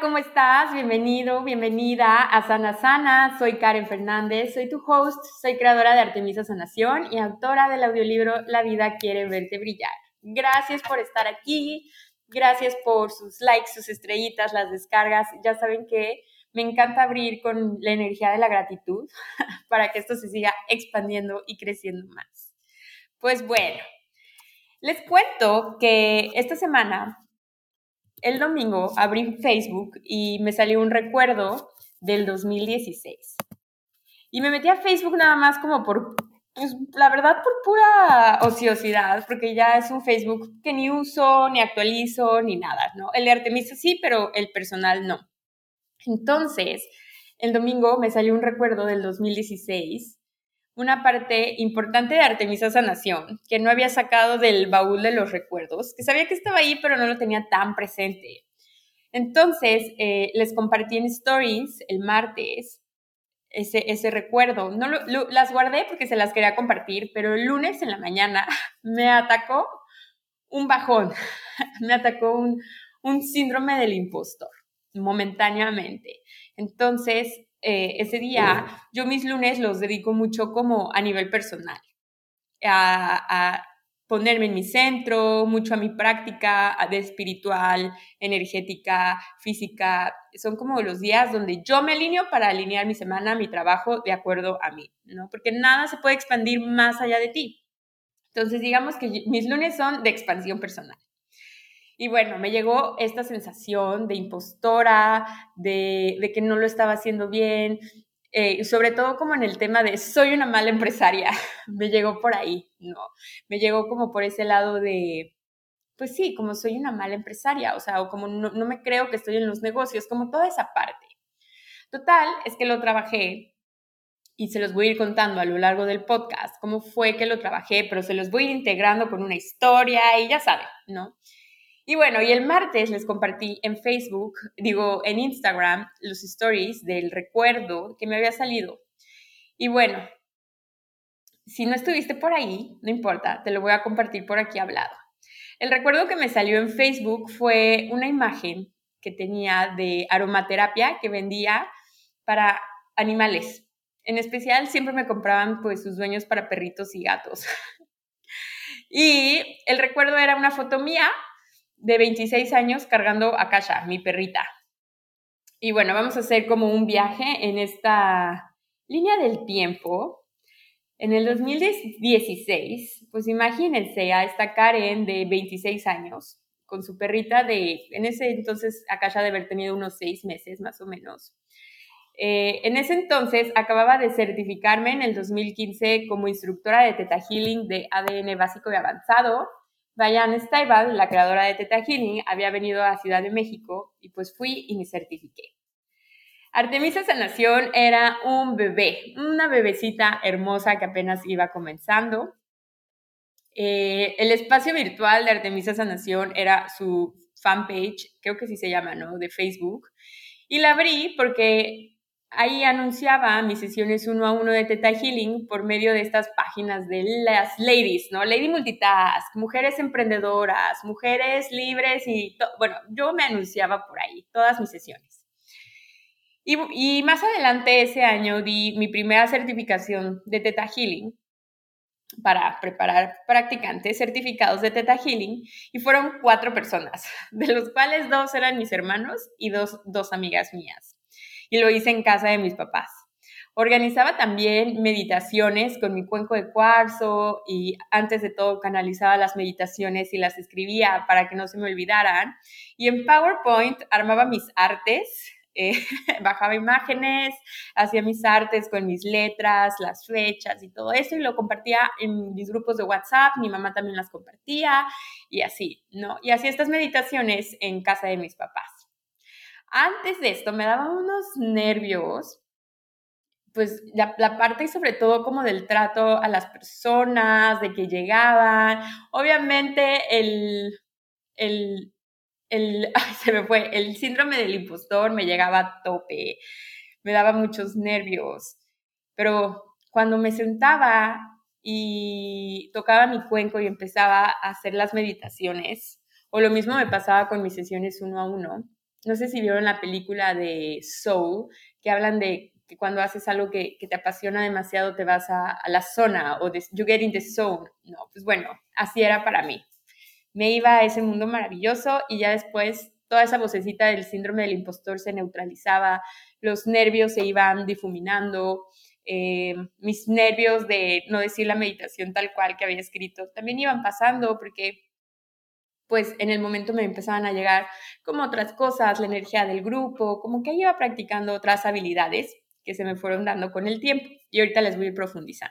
¿Cómo estás? Bienvenido, bienvenida a Sana Sana. Soy Karen Fernández, soy tu host, soy creadora de Artemisa Sanación y autora del audiolibro La vida quiere verte brillar. Gracias por estar aquí, gracias por sus likes, sus estrellitas, las descargas. Ya saben que me encanta abrir con la energía de la gratitud para que esto se siga expandiendo y creciendo más. Pues bueno, les cuento que esta semana el domingo abrí Facebook y me salió un recuerdo del 2016. Y me metí a Facebook nada más como por, pues la verdad por pura ociosidad, porque ya es un Facebook que ni uso, ni actualizo, ni nada, ¿no? El de Artemisa sí, pero el personal no. Entonces, el domingo me salió un recuerdo del 2016 una parte importante de Artemisa Sanación, que no había sacado del baúl de los recuerdos, que sabía que estaba ahí, pero no lo tenía tan presente. Entonces, eh, les compartí en stories el martes ese, ese recuerdo. No las guardé porque se las quería compartir, pero el lunes en la mañana me atacó un bajón, me atacó un, un síndrome del impostor momentáneamente. Entonces, eh, ese día, yo mis lunes los dedico mucho como a nivel personal, a, ponerme en mi centro, mucho a mi práctica de espiritual, energética, física. Son como los días donde yo me alineo para alinear mi semana, mi trabajo de acuerdo a mí, ¿no? Porque nada se puede expandir más allá de ti. Entonces, digamos que mis lunes son de expansión personal. Y bueno, me llegó esta sensación de impostora, de, que no lo estaba haciendo bien, eh, sobre todo como en el tema de soy una mala empresaria, me llegó por ahí, ¿no? Me llegó como por ese lado de, pues sí, como soy una mala empresaria, o sea, o como no, no me creo que estoy en los negocios, como toda esa parte. Total, es que lo trabajé y se los voy a ir contando a lo largo del podcast, cómo fue que lo trabajé, pero se los voy a ir integrando con una historia y ya saben, ¿no? Y bueno, y el martes les compartí en Facebook, digo, en Instagram, los stories del recuerdo que me había salido. Y bueno, si no estuviste por ahí, no importa, te lo voy a compartir por aquí hablado. El recuerdo que me salió en Facebook fue una imagen que tenía de aromaterapia que vendía para animales. En especial siempre me compraban pues sus dueños para perritos y gatos. y el recuerdo era una foto mía de 26 años cargando a Kasha, mi perrita. Y bueno, vamos a hacer como un viaje en esta línea del tiempo. En el 2016, pues imagínense a esta Karen de 26 años con su perrita de, en ese entonces Akasha de haber tenido unos seis meses más o menos. Eh, en ese entonces acababa de certificarme en el 2015 como instructora de Teta Healing de ADN básico y avanzado Diane Steibal, la creadora de Teta había venido a Ciudad de México y pues fui y me certifiqué. Artemisa Sanación era un bebé, una bebecita hermosa que apenas iba comenzando. Eh, el espacio virtual de Artemisa Sanación era su fanpage, creo que sí se llama, ¿no? De Facebook. Y la abrí porque ahí anunciaba mis sesiones uno a uno de Teta Healing por medio de estas páginas de las ladies, ¿no? Lady Multitask, mujeres emprendedoras, mujeres libres y, bueno, yo me anunciaba por ahí, todas mis sesiones. Y, y, más adelante ese año di mi primera certificación de Teta Healing para preparar practicantes certificados de Teta Healing y fueron cuatro personas, de los cuales dos eran mis hermanos y dos, dos amigas mías y lo hice en casa de mis papás. Organizaba también meditaciones con mi cuenco de cuarzo y antes de todo canalizaba las meditaciones y las escribía para que no se me olvidaran. Y en PowerPoint armaba mis artes, eh, bajaba imágenes, hacía mis artes con mis letras, las fechas y todo eso y lo compartía en mis grupos de WhatsApp, mi mamá también las compartía y así, ¿no? Y hacía estas meditaciones en casa de mis papás. Antes de esto me daban unos nervios, pues la, la, parte sobre todo como del trato a las personas, de que llegaban. Obviamente el, el, el, se me fue, el síndrome del impostor me llegaba a tope, me daba muchos nervios, pero cuando me sentaba y tocaba mi cuenco y empezaba a hacer las meditaciones, o lo mismo me pasaba con mis sesiones uno a uno. No sé si vieron la película de Soul, que hablan de que cuando haces algo que, te apasiona demasiado te vas a, la zona o de, you get in the zone. No, pues bueno, así era para mí. Me iba a ese mundo maravilloso y ya después toda esa vocecita del síndrome del impostor se neutralizaba, los nervios se iban difuminando, eh, mis nervios de no decir la meditación tal cual que había escrito también iban pasando porque pues en el momento me empezaban a llegar como otras cosas, la energía del grupo, como que iba practicando otras habilidades que se me fueron dando con el tiempo y ahorita les voy a profundizar.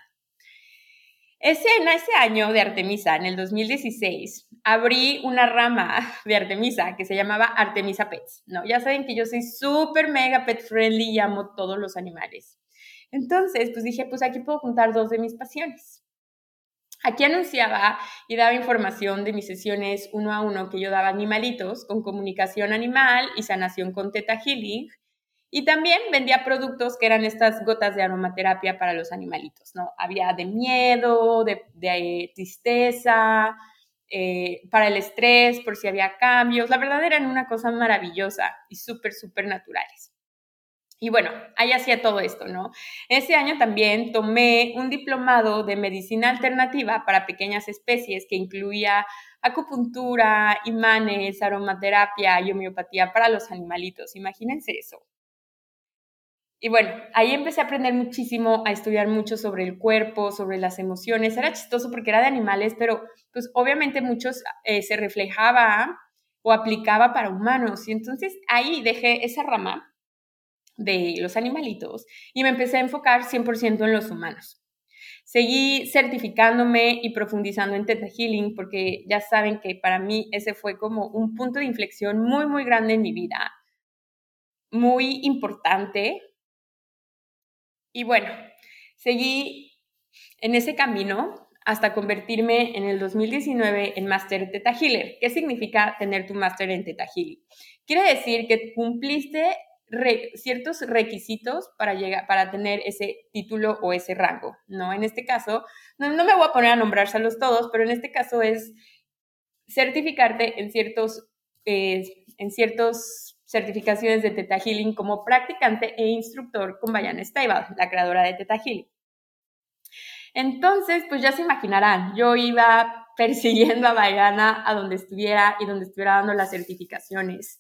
Ese, en ese año de Artemisa, en el 2016, abrí una rama de Artemisa que se llamaba Artemisa Pets. No, ya saben que yo soy súper mega pet friendly y amo todos los animales. Entonces, pues dije, pues aquí puedo juntar dos de mis pasiones. Aquí anunciaba y daba información de mis sesiones uno a uno que yo daba animalitos con comunicación animal y sanación con Teta Healing. Y también vendía productos que eran estas gotas de aromaterapia para los animalitos, ¿no? Había de miedo, de, tristeza, eh, para el estrés, por si había cambios. La verdad eran una cosa maravillosa y súper, súper naturales. Y bueno, ahí hacía todo esto, ¿no? Ese año también tomé un diplomado de medicina alternativa para pequeñas especies que incluía acupuntura, imanes, aromaterapia y homeopatía para los animalitos. Imagínense eso. Y bueno, ahí empecé a aprender muchísimo, a estudiar mucho sobre el cuerpo, sobre las emociones. Era chistoso porque era de animales, pero pues obviamente muchos eh, se reflejaba o aplicaba para humanos. Y entonces ahí dejé esa rama de los animalitos y me empecé a enfocar 100% en los humanos. Seguí certificándome y profundizando en Theta Healing porque ya saben que para mí ese fue como un punto de inflexión muy, muy grande en mi vida, muy importante. Y bueno, seguí en ese camino hasta convertirme en el 2019 en Master Theta Healer. ¿Qué significa tener tu Master en Theta Healing? Quiere decir que cumpliste ciertos requisitos para, llegar, para tener ese título o ese rango, ¿no? En este caso, no, me voy a poner a nombrárselos todos, pero en este caso es certificarte en ciertos, eh, en ciertos certificaciones de Teta Healing como practicante e instructor con Bayana Stable, la creadora de Teta Healing. Entonces, pues ya se imaginarán, yo iba persiguiendo a Bayana a donde estuviera y donde estuviera dando las certificaciones.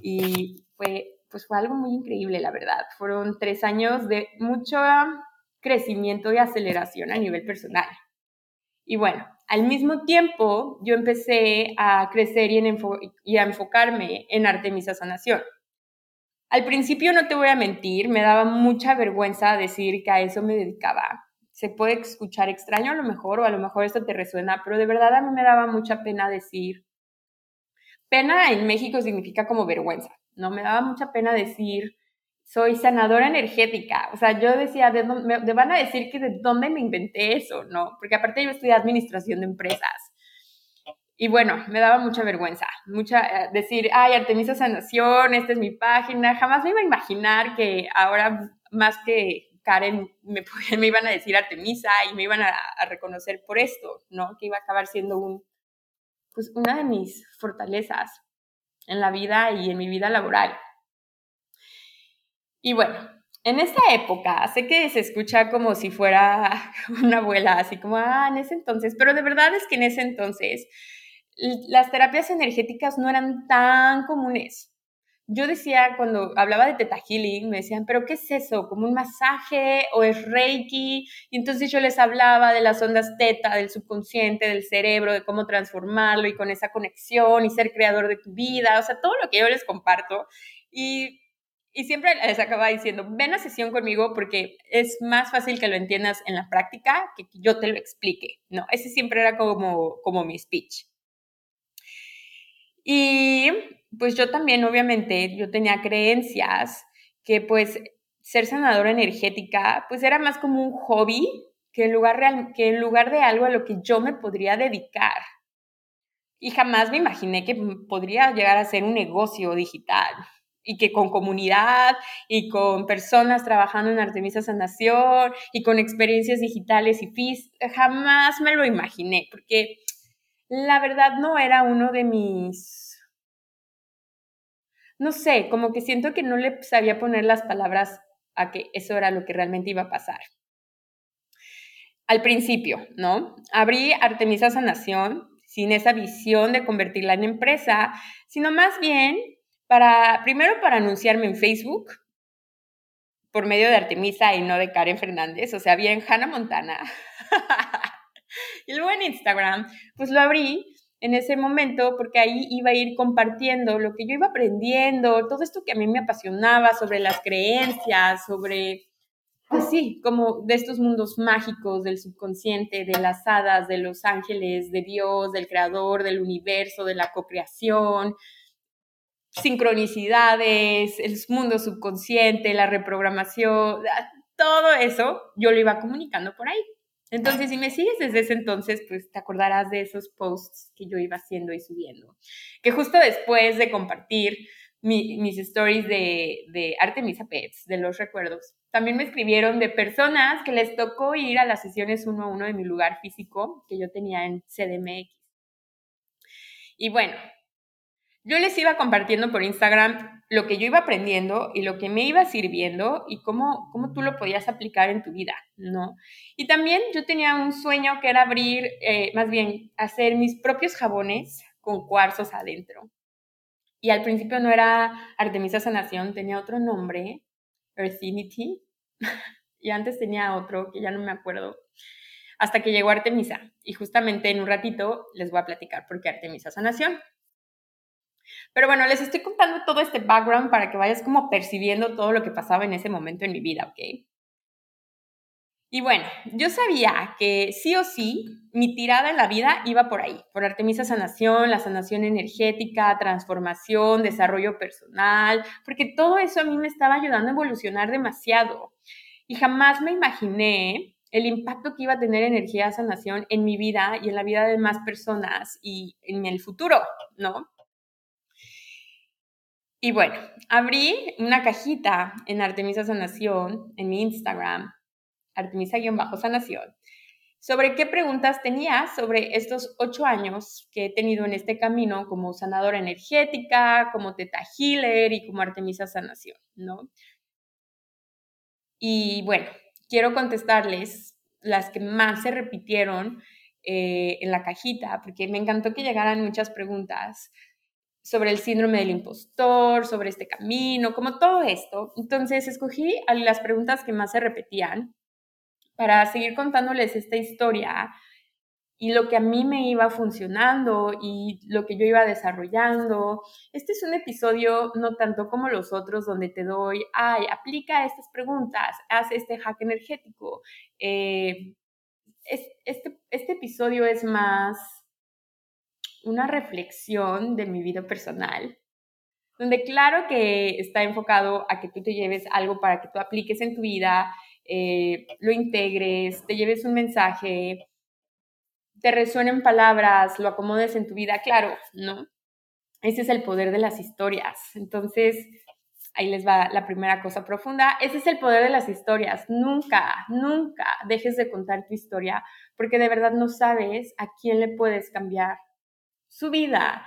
Y fue pues fue algo muy increíble, la verdad. Fueron tres años de mucho crecimiento y aceleración a nivel personal. Y bueno, al mismo tiempo yo empecé a crecer y, a enfocarme en Artemisa Sanación. Al principio, no te voy a mentir, me daba mucha vergüenza decir que a eso me dedicaba. Se puede escuchar extraño a lo mejor, o a lo mejor esto te resuena, pero de verdad a mí me daba mucha pena decir. Pena en México significa como vergüenza. ¿No? Me daba mucha pena decir, soy sanadora energética. O sea, yo decía, ¿de dónde, me van a decir que de dónde me inventé eso, ¿no? Porque aparte yo estudié administración de empresas. Y bueno, me daba mucha vergüenza, mucha eh, decir, ay, Artemisa Sanación, esta es mi página. Jamás me iba a imaginar que ahora más que Karen me, me iban a decir Artemisa y me iban a, reconocer por esto, ¿no? Que iba a acabar siendo un, pues una de mis fortalezas en la vida y en mi vida laboral. Y bueno, en esta época, sé que se escucha como si fuera una abuela, así como, ah, en ese entonces, pero de verdad es que en ese entonces las terapias energéticas no eran tan comunes yo decía, cuando hablaba de Teta Healing, me decían, ¿pero qué es eso? ¿Como un masaje o es Reiki? Y entonces yo les hablaba de las ondas Teta, del subconsciente, del cerebro, de cómo transformarlo y con esa conexión y ser creador de tu vida, o sea, todo lo que yo les comparto. Y, y siempre les acababa diciendo, ven a sesión conmigo porque es más fácil que lo entiendas en la práctica que yo te lo explique, ¿no? Ese siempre era como, como mi speech. Y pues yo también, obviamente, yo tenía creencias que pues ser sanadora energética, pues era más como un hobby que en lugar, que en lugar de algo a lo que yo me podría dedicar. Y jamás me imaginé que podría llegar a ser un negocio digital y que con comunidad y con personas trabajando en Artemisa Sanación y con experiencias digitales y físicas, jamás me lo imaginé, porque la verdad no era uno de mis, no sé, como que siento que no le sabía poner las palabras a que eso era lo que realmente iba a pasar. Al principio, ¿no? Abrí Artemisa Sanación sin esa visión de convertirla en empresa, sino más bien para, primero para anunciarme en Facebook por medio de Artemisa y no de Karen Fernández, o sea, bien Hannah Montana. y luego en Instagram, pues lo abrí en ese momento porque ahí iba a ir compartiendo lo que yo iba aprendiendo, todo esto que a mí me apasionaba sobre las creencias, sobre, pues sí, como de estos mundos mágicos del subconsciente, de las hadas, de los ángeles, de Dios, del creador, del universo, de la cocreación, sincronicidades, el mundo subconsciente, la reprogramación, todo eso yo lo iba comunicando por ahí. Entonces, si me sigues desde ese entonces, pues te acordarás de esos posts que yo iba haciendo y subiendo. Que justo después de compartir mis stories de, de Artemisa Pets, de los recuerdos, también me escribieron de personas que les tocó ir a las sesiones uno a uno de mi lugar físico que yo tenía en CDMX. Y bueno, yo les iba compartiendo por Instagram lo que yo iba aprendiendo y lo que me iba sirviendo y cómo, cómo tú lo podías aplicar en tu vida, ¿no? Y también yo tenía un sueño que era abrir, eh, más bien, hacer mis propios jabones con cuarzos adentro. Y al principio no era Artemisa Sanación, tenía otro nombre, Earthinity, y antes tenía otro que ya no me acuerdo, hasta que llegó Artemisa. Y justamente en un ratito les voy a platicar por qué Artemisa Sanación. Pero bueno, les estoy contando todo este background para que vayas como percibiendo todo lo que pasaba en ese momento en mi vida, ¿ok? Y bueno, yo sabía que sí o sí mi tirada en la vida iba por ahí, por Artemisa Sanación, la sanación energética, transformación, desarrollo personal, porque todo eso a mí me estaba ayudando a evolucionar demasiado. Y jamás me imaginé el impacto que iba a tener energía sanación en mi vida y en la vida de más personas y en el futuro, ¿no? Y bueno, abrí una cajita en Artemisa Sanación, en mi Instagram, Artemisa-Sanación, sobre qué preguntas tenía sobre estos ocho años que he tenido en este camino como sanadora energética, como Teta Healer y como Artemisa Sanación, ¿no? Y bueno, quiero contestarles las que más se repitieron eh, en la cajita, porque me encantó que llegaran muchas preguntas sobre el síndrome del impostor, sobre este camino, como todo esto. Entonces escogí las preguntas que más se repetían para seguir contándoles esta historia y lo que a mí me iba funcionando y lo que yo iba desarrollando. Este es un episodio no tanto como los otros donde te doy, ay, aplica estas preguntas, haz este hack energético. Eh, este, este episodio es más una reflexión de mi vida personal, donde claro que está enfocado a que tú te lleves algo para que tú apliques en tu vida, eh, lo integres, te lleves un mensaje, te resuenen palabras, lo acomodes en tu vida, claro, ¿no? Ese es el poder de las historias. Entonces, ahí les va la primera cosa profunda. Ese es el poder de las historias. Nunca, nunca dejes de contar tu historia porque de verdad no sabes a quién le puedes cambiar su vida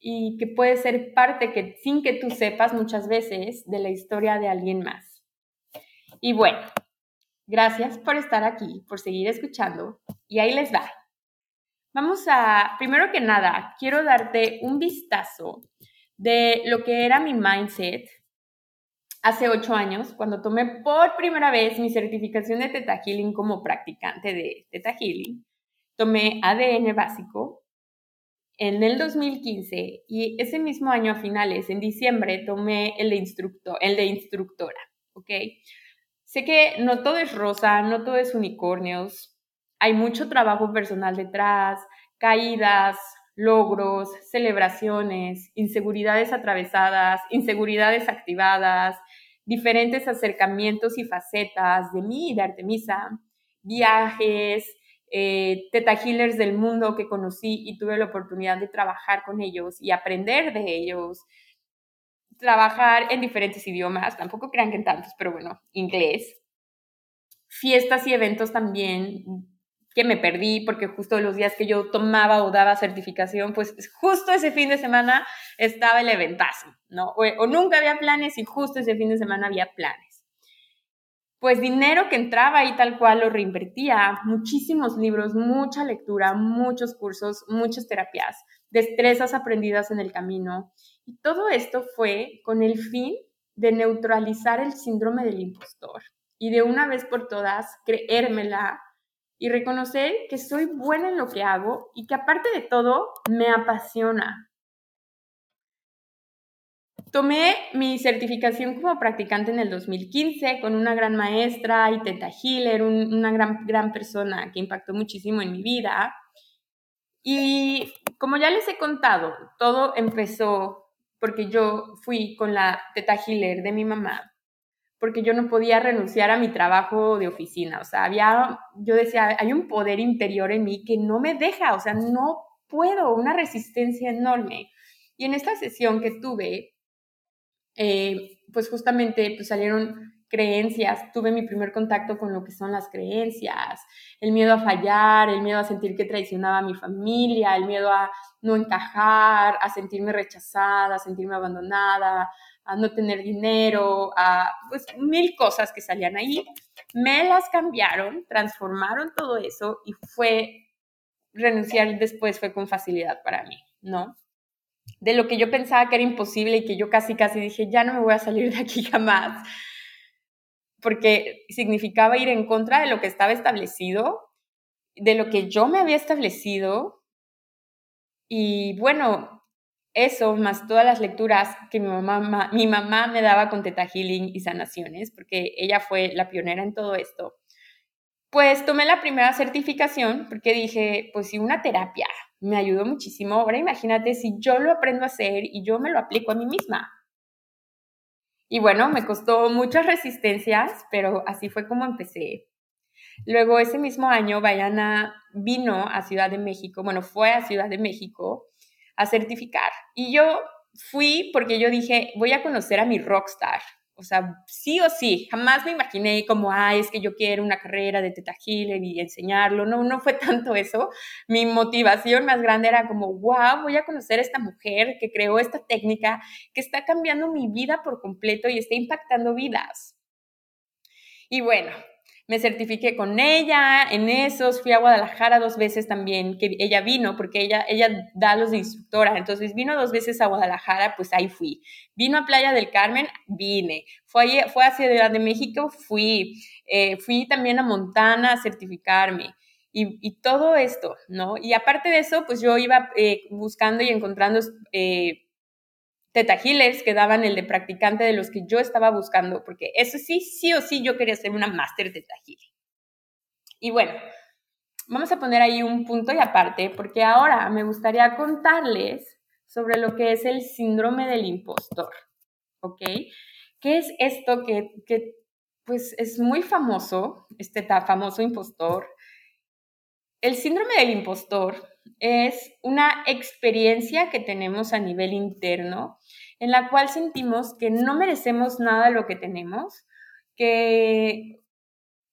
y que puede ser parte que sin que tú sepas muchas veces de la historia de alguien más. Y bueno, gracias por estar aquí, por seguir escuchando y ahí les va. Vamos a, primero que nada, quiero darte un vistazo de lo que era mi mindset hace ocho años, cuando tomé por primera vez mi certificación de Teta Healing como practicante de Teta Healing. Tomé ADN básico, en el 2015 y ese mismo año a finales, en diciembre, tomé el de, instructor, el instructora, ¿ok? Sé que no todo es rosa, no todo es unicornios, hay mucho trabajo personal detrás, caídas, logros, celebraciones, inseguridades atravesadas, inseguridades activadas, diferentes acercamientos y facetas de mí y de Artemisa, viajes, eh, teta healers del mundo que conocí y tuve la oportunidad de trabajar con ellos y aprender de ellos, trabajar en diferentes idiomas, tampoco crean que en tantos, pero bueno, inglés, fiestas y eventos también que me perdí porque justo los días que yo tomaba o daba certificación, pues justo ese fin de semana estaba el eventazo, ¿no? O, nunca había planes y justo ese fin de semana había planes. Pues dinero que entraba ahí tal cual lo reinvertía, muchísimos libros, mucha lectura, muchos cursos, muchas terapias, destrezas aprendidas en el camino. Y todo esto fue con el fin de neutralizar el síndrome del impostor y de una vez por todas creérmela y reconocer que soy buena en lo que hago y que aparte de todo me apasiona. Tomé mi certificación como practicante en el 2015 con una gran maestra y teta healer, una gran, gran persona que impactó muchísimo en mi vida. Y como ya les he contado, todo empezó porque yo fui con la teta healer de mi mamá porque yo no podía renunciar a mi trabajo de oficina. O sea, había, yo decía, hay un poder interior en mí que no me deja, o sea, no puedo, una resistencia enorme. Y en esta sesión que tuve, eh, pues justamente pues salieron creencias, tuve mi primer contacto con lo que son las creencias, el miedo a fallar, el miedo a sentir que traicionaba a mi familia, el miedo a no encajar, a sentirme rechazada, a sentirme abandonada, a no tener dinero, a pues mil cosas que salían ahí. Me las cambiaron, transformaron todo eso y fue renunciar después fue con facilidad para mí, ¿no? De lo que yo pensaba que era imposible y que yo casi casi dije, ya no me voy a salir de aquí jamás, porque significaba ir en contra de lo que estaba establecido, de lo que yo me había establecido. Y bueno, eso, más todas las lecturas que mi mamá, mi mamá me daba con Teta Healing y sanaciones, porque ella fue la pionera en todo esto, pues tomé la primera certificación porque dije, pues si una terapia me ayudó muchísimo, ahora imagínate si yo lo aprendo a hacer y yo me lo aplico a mí misma. Y bueno, me costó muchas resistencias, pero así fue como empecé. Luego ese mismo año, Bayana vino a Ciudad de México, bueno, fue a Ciudad de México a certificar. Y yo fui porque yo dije, voy a conocer a mi rockstar. O sea, sí o sí, jamás me imaginé como, ah, es que yo quiero una carrera de Teta Healer y enseñarlo. No, no fue tanto eso. Mi motivación más grande era como, wow, voy a conocer a esta mujer que creó esta técnica que está cambiando mi vida por completo y está impactando vidas. Y bueno, me certifiqué con ella en esos, fui a Guadalajara dos veces también, que ella vino, porque ella, ella da los de instructora, entonces vino dos veces a Guadalajara, pues ahí fui. Vino a Playa del Carmen, vine. Fue, fue a Ciudad de México, fui. Eh, fui también a Montana a certificarme. Y, todo esto, ¿no? Y aparte de eso, pues yo iba eh, buscando y encontrando eh, teta healers que daban el de practicante de los que yo estaba buscando, porque eso sí, sí o sí yo quería ser una máster teta healing. Y bueno, vamos a poner ahí un punto y aparte, porque ahora me gustaría contarles sobre lo que es el síndrome del impostor, ¿ok? ¿Qué es esto que, que pues es muy famoso, este famoso impostor? El síndrome del impostor es una experiencia que tenemos a nivel interno en la cual sentimos que no merecemos nada de lo que tenemos, que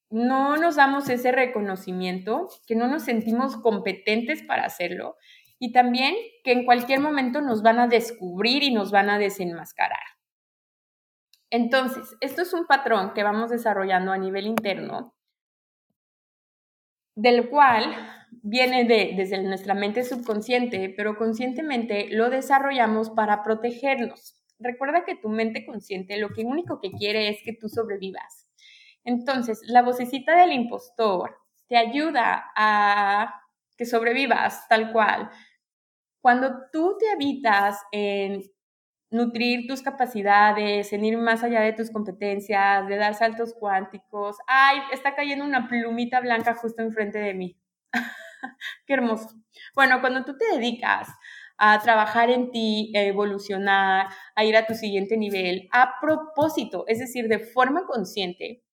no nos damos ese reconocimiento, que no nos sentimos competentes para hacerlo y también que en cualquier momento nos van a descubrir y nos van a desenmascarar. Entonces, esto es un patrón que vamos desarrollando a nivel interno, del cual viene de, desde nuestra mente subconsciente, pero conscientemente lo desarrollamos para protegernos. Recuerda que tu mente consciente lo que único que quiere es que tú sobrevivas. Entonces, la vocecita del impostor te ayuda a que sobrevivas tal cual. Cuando tú te habitas en nutrir tus capacidades, en ir más allá de tus competencias, de dar saltos cuánticos. Ay, está cayendo una plumita blanca justo enfrente de mí. Qué hermoso. Bueno, cuando tú te dedicas a trabajar en ti, a evolucionar, a ir a tu siguiente nivel, a propósito, es decir, de forma consciente,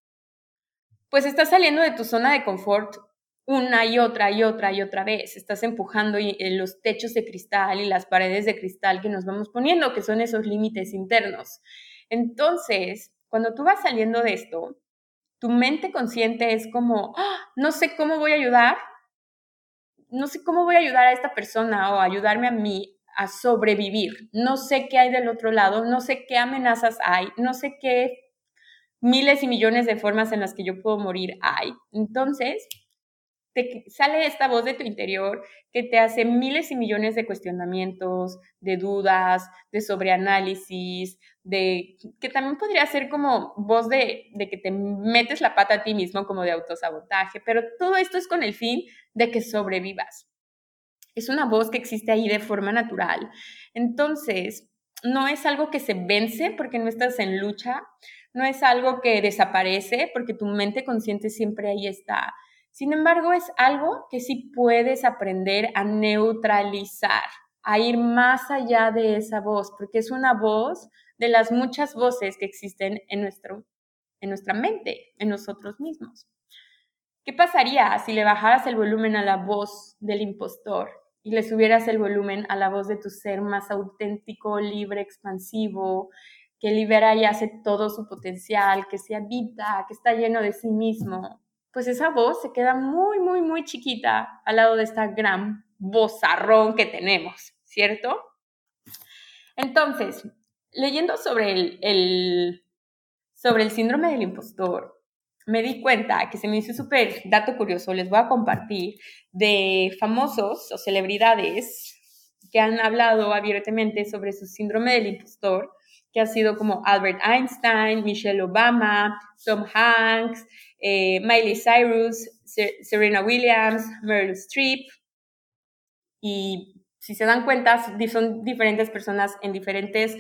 pues estás saliendo de tu zona de confort una y otra y otra y otra vez. Estás empujando en los techos de cristal y las paredes de cristal que nos vamos poniendo, que son esos límites internos. Entonces, cuando tú vas saliendo de esto, tu mente consciente es como, ¡Ah! no sé cómo voy a ayudar, no sé cómo voy a ayudar a esta persona o ayudarme a mí a sobrevivir. No sé qué hay del otro lado, no sé qué amenazas hay, no sé qué miles y millones de formas en las que yo puedo morir hay. Entonces, te sale esta voz de tu interior que te hace miles y millones de cuestionamientos, de dudas, de sobreanálisis, de que también podría ser como voz de, de que te metes la pata a ti mismo como de autosabotaje, pero todo esto es con el fin de que sobrevivas. Es una voz que existe ahí de forma natural. Entonces, no es algo que se vence porque no estás en lucha, no es algo que desaparece porque tu mente consciente siempre ahí está sin embargo, es algo que sí puedes aprender a neutralizar, a ir más allá de esa voz, porque es una voz de las muchas voces que existen en, nuestro, en nuestra mente, en nosotros mismos. ¿Qué pasaría si le bajaras el volumen a la voz del impostor y le subieras el volumen a la voz de tu ser más auténtico, libre, expansivo, que libera y hace todo su potencial, que se habita, que está lleno de sí mismo, pues esa voz se queda muy, muy, muy chiquita al lado de esta gran vozarrón que tenemos, ¿cierto? Entonces, leyendo sobre el, sobre el síndrome del impostor, me di cuenta que se me hizo súper dato curioso, les voy a compartir, de famosos o celebridades que han hablado abiertamente sobre su síndrome del impostor, que ha sido como Albert Einstein, Michelle Obama, Tom Hanks, eh, Miley Cyrus, Serena Williams, Meryl Streep. Y si se dan cuenta, son diferentes personas en diferentes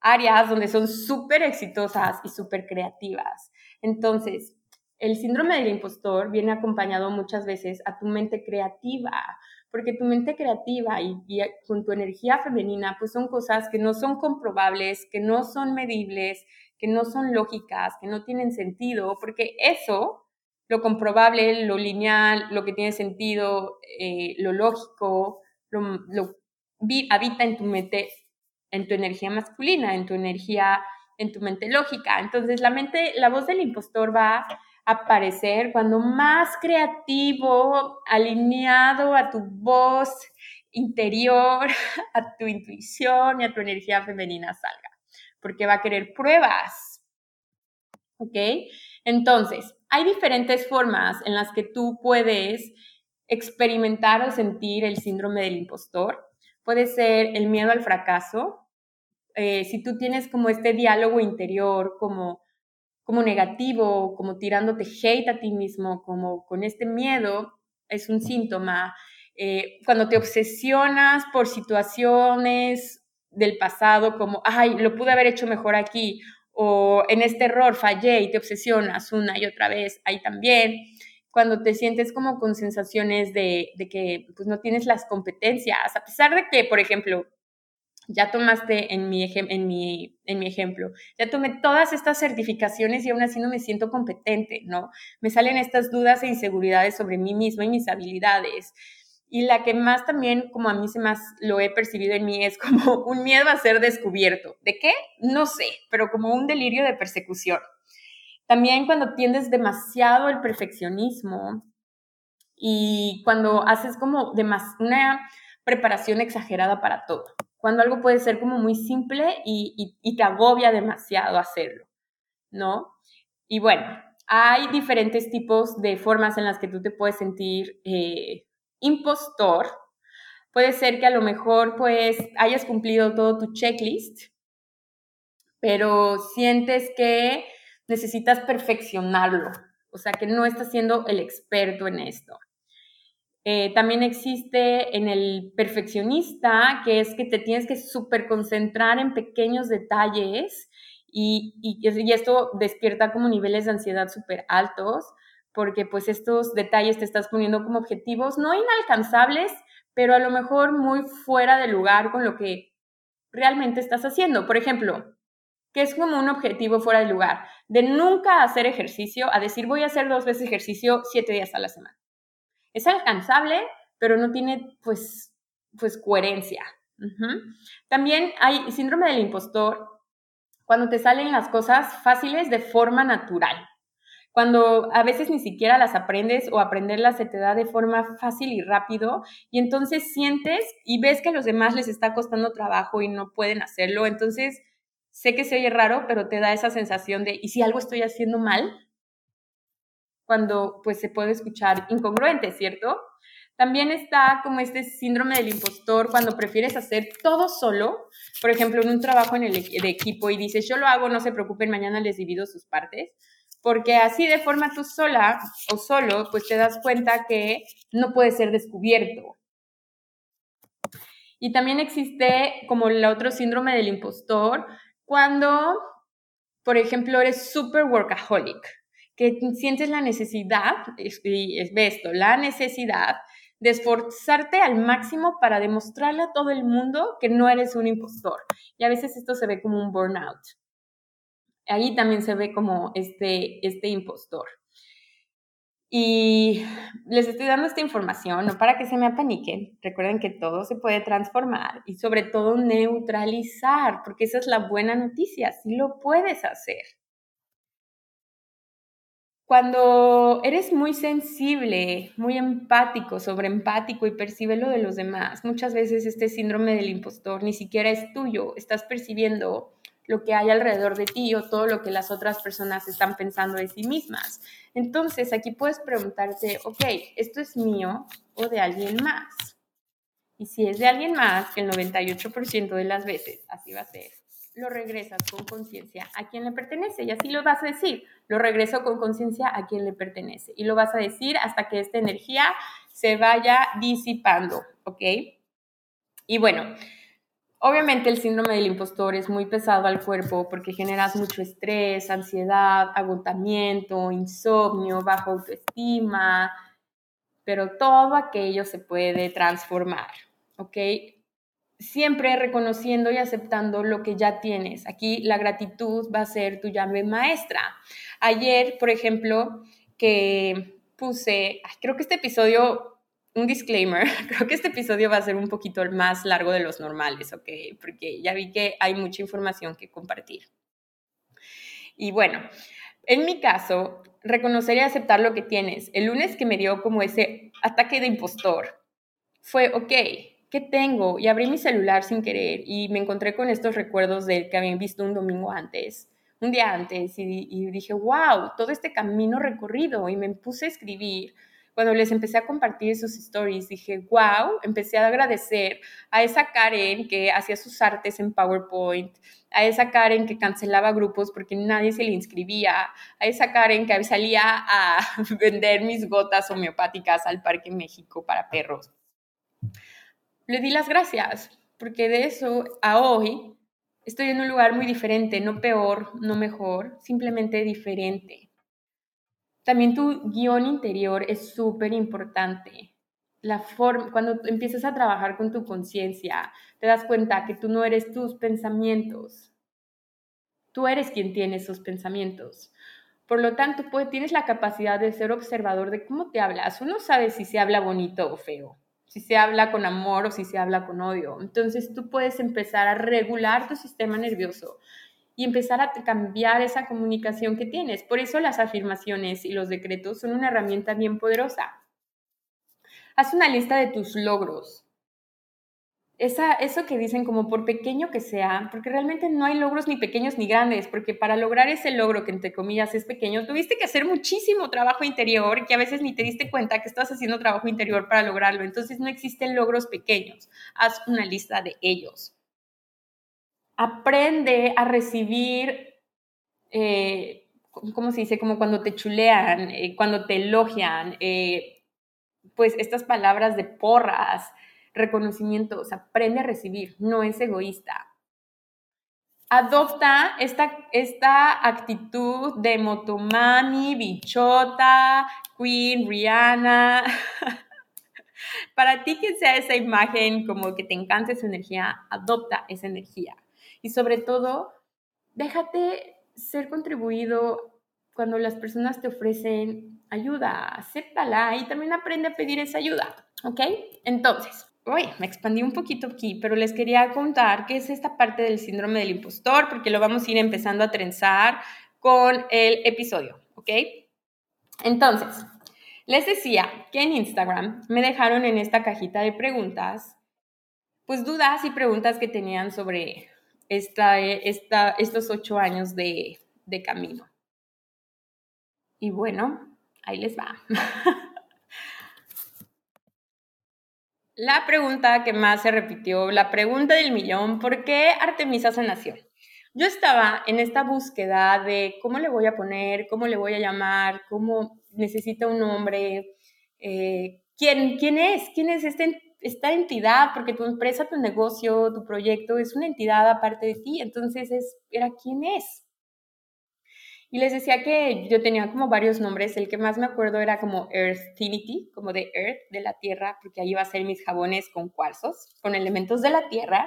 áreas donde son súper exitosas y súper creativas. Entonces, el síndrome del impostor viene acompañado muchas veces a tu mente creativa, porque tu mente creativa y, y, con tu energía femenina, pues son cosas que no son comprobables, que no son medibles, que no son lógicas, que no tienen sentido, porque eso, lo comprobable, lo lineal, lo que tiene sentido, eh, lo lógico, lo, habita en tu mente, en tu energía masculina, en tu energía, en tu mente lógica. Entonces la mente, la voz del impostor va aparecer cuando más creativo, alineado a tu voz interior, a tu intuición y a tu energía femenina salga porque va a querer pruebas. ¿Ok? Entonces, hay diferentes formas en las que tú puedes experimentar o sentir el síndrome del impostor. Puede ser el miedo al fracaso. Eh, si tú tienes como este diálogo interior, como, como negativo, como tirándote hate a ti mismo, como con este miedo, es un síntoma. Eh, cuando te obsesionas por situaciones del pasado como, ay, lo pude haber hecho mejor aquí, o en este error fallé y te obsesionas una y otra vez, ahí también. Cuando te sientes como con sensaciones de, que pues, no tienes las competencias, a pesar de que, por ejemplo, ya tomaste en mi, ejemplo, ya tomé todas estas certificaciones y aún así no me siento competente, ¿no? Me salen estas dudas e inseguridades sobre mí misma y mis habilidades. Y la que más también, como a mí se más lo he percibido en mí, es como un miedo a ser descubierto. ¿De qué? No sé, pero como un delirio de persecución. También cuando tiendes demasiado el perfeccionismo y cuando haces como una preparación exagerada para todo. Cuando algo puede ser como muy simple y, te agobia demasiado hacerlo, ¿no? Y bueno, hay diferentes tipos de formas en las que tú te puedes sentir eh, impostor, puede ser que a lo mejor pues hayas cumplido todo tu checklist, pero sientes que necesitas perfeccionarlo, o sea, que no estás siendo el experto en esto. Eh, también existe en el perfeccionista, que es que te tienes que súper concentrar en pequeños detalles y, y, y, esto despierta como niveles de ansiedad súper altos porque pues estos detalles te estás poniendo como objetivos no inalcanzables, pero a lo mejor muy fuera de lugar con lo que realmente estás haciendo. Por ejemplo, que es como un objetivo fuera de lugar, de nunca hacer ejercicio a decir voy a hacer dos veces ejercicio siete días a la semana. Es alcanzable, pero no tiene pues, pues coherencia. También hay síndrome del impostor cuando te salen las cosas fáciles de forma natural. Cuando a veces ni siquiera las aprendes o aprenderlas se te da de forma fácil y rápido y entonces sientes y ves que a los demás les está costando trabajo y no pueden hacerlo, entonces sé que se oye raro, pero te da esa sensación de, ¿y si algo estoy haciendo mal? Cuando pues se puede escuchar incongruente, ¿cierto? También está como este síndrome del impostor cuando prefieres hacer todo solo, por ejemplo, en un trabajo en el de equipo y dices, yo lo hago, no se preocupen, mañana les divido sus partes, porque así de forma tú sola o solo, pues te das cuenta que no puede ser descubierto. Y también existe como el otro síndrome del impostor, cuando, por ejemplo, eres super workaholic, que sientes la necesidad, y es esto, la necesidad de esforzarte al máximo para demostrarle a todo el mundo que no eres un impostor. Y a veces esto se ve como un burnout. Ahí también se ve como este, este impostor. Y les estoy dando esta información no para que se me apaniquen. Recuerden que todo se puede transformar y sobre todo neutralizar, porque esa es la buena noticia, sí lo puedes hacer. Cuando eres muy sensible, muy empático, sobre empático y percibe lo de los demás, muchas veces este síndrome del impostor ni siquiera es tuyo, estás percibiendo lo que hay alrededor de ti o todo lo que las otras personas están pensando de sí mismas. Entonces, aquí puedes preguntarte, ok, ¿esto es mío o de alguien más? Y si es de alguien más, que el 98% de las veces así va a ser, lo regresas con conciencia a quien le pertenece. Y así lo vas a decir, lo regreso con conciencia a quien le pertenece. Y lo vas a decir hasta que esta energía se vaya disipando, ¿ok? Y bueno, Obviamente el síndrome del impostor es muy pesado al cuerpo porque generas mucho estrés, ansiedad, agotamiento, insomnio, baja autoestima, pero todo aquello se puede transformar, ¿ok? Siempre reconociendo y aceptando lo que ya tienes. Aquí la gratitud va a ser tu llave maestra. Ayer, por ejemplo, que puse, creo que este episodio un disclaimer, creo que este episodio va a ser un poquito más largo de los normales, ¿ok? Porque ya vi que hay mucha información que compartir. Y bueno, en mi caso, reconocer y aceptar lo que tienes. El lunes que me dio como ese ataque de impostor, fue, ok, ¿qué tengo? Y abrí mi celular sin querer y me encontré con estos recuerdos del que habían visto un domingo antes, un día antes, y, dije, wow, todo este camino recorrido, y me puse a escribir cuando les empecé a compartir sus stories, dije, wow, empecé a agradecer a esa Karen que hacía sus artes en PowerPoint, a esa Karen que cancelaba grupos porque nadie se le inscribía, a esa Karen que salía a vender mis gotas homeopáticas al Parque México para perros. Le di las gracias, porque de eso a hoy estoy en un lugar muy diferente, no peor, no mejor, simplemente diferente. También tu guion interior es súper importante. La forma, cuando empiezas a trabajar con tu conciencia, te das cuenta que tú no eres tus pensamientos. Tú eres quien tiene esos pensamientos. Por lo tanto, pues, tienes la capacidad de ser observador de cómo te hablas. Uno sabe si se habla bonito o feo, si se habla con amor o si se habla con odio. Entonces, tú puedes empezar a regular tu sistema nervioso y empezar a cambiar esa comunicación que tienes. Por eso las afirmaciones y los decretos son una herramienta bien poderosa. Haz una lista de tus logros. Esa, eso que dicen como por pequeño que sea, porque realmente no hay logros ni pequeños ni grandes, porque para lograr ese logro que entre comillas es pequeño, tuviste que hacer muchísimo trabajo interior que a veces ni te diste cuenta que estás haciendo trabajo interior para lograrlo. Entonces no existen logros pequeños. Haz una lista de ellos aprende a recibir, eh, ¿cómo se dice? Como cuando te chulean, eh, cuando te elogian, eh, pues estas palabras de porras, reconocimientos, aprende a recibir, no es egoísta. adopta esta, esta actitud de motomami, bichota, queen, Rihanna. Para ti que sea esa imagen como que te encanta esa energía, adopta esa energía. Y sobre todo, déjate ser contribuido cuando las personas te ofrecen ayuda, acéptala y también aprende a pedir esa ayuda, ¿ok? Entonces, Uy, me expandí un poquito aquí, pero les quería contar qué es esta parte del síndrome del impostor, porque lo vamos a ir empezando a trenzar con el episodio, ¿ok? Entonces, les decía que en Instagram me dejaron en esta cajita de preguntas, pues dudas y preguntas que tenían sobre esta, esta, estos ocho años de, de camino. Y bueno, ahí les va. La pregunta que más se repitió, la pregunta del millón, ¿por qué Artemisa Sanación? Yo estaba en esta búsqueda de cómo le voy a poner, cómo le voy a llamar, cómo necesita un nombre, eh, ¿quién, quién es, quién es esta entidad, porque tu empresa, tu negocio, tu proyecto es una entidad aparte de ti, entonces es, era quién es. Y les decía que yo tenía como varios nombres. El que más me acuerdo era como Earthinity, como de Earth, de la Tierra, porque ahí iba a ser mis jabones con cuarzos, con elementos de la Tierra.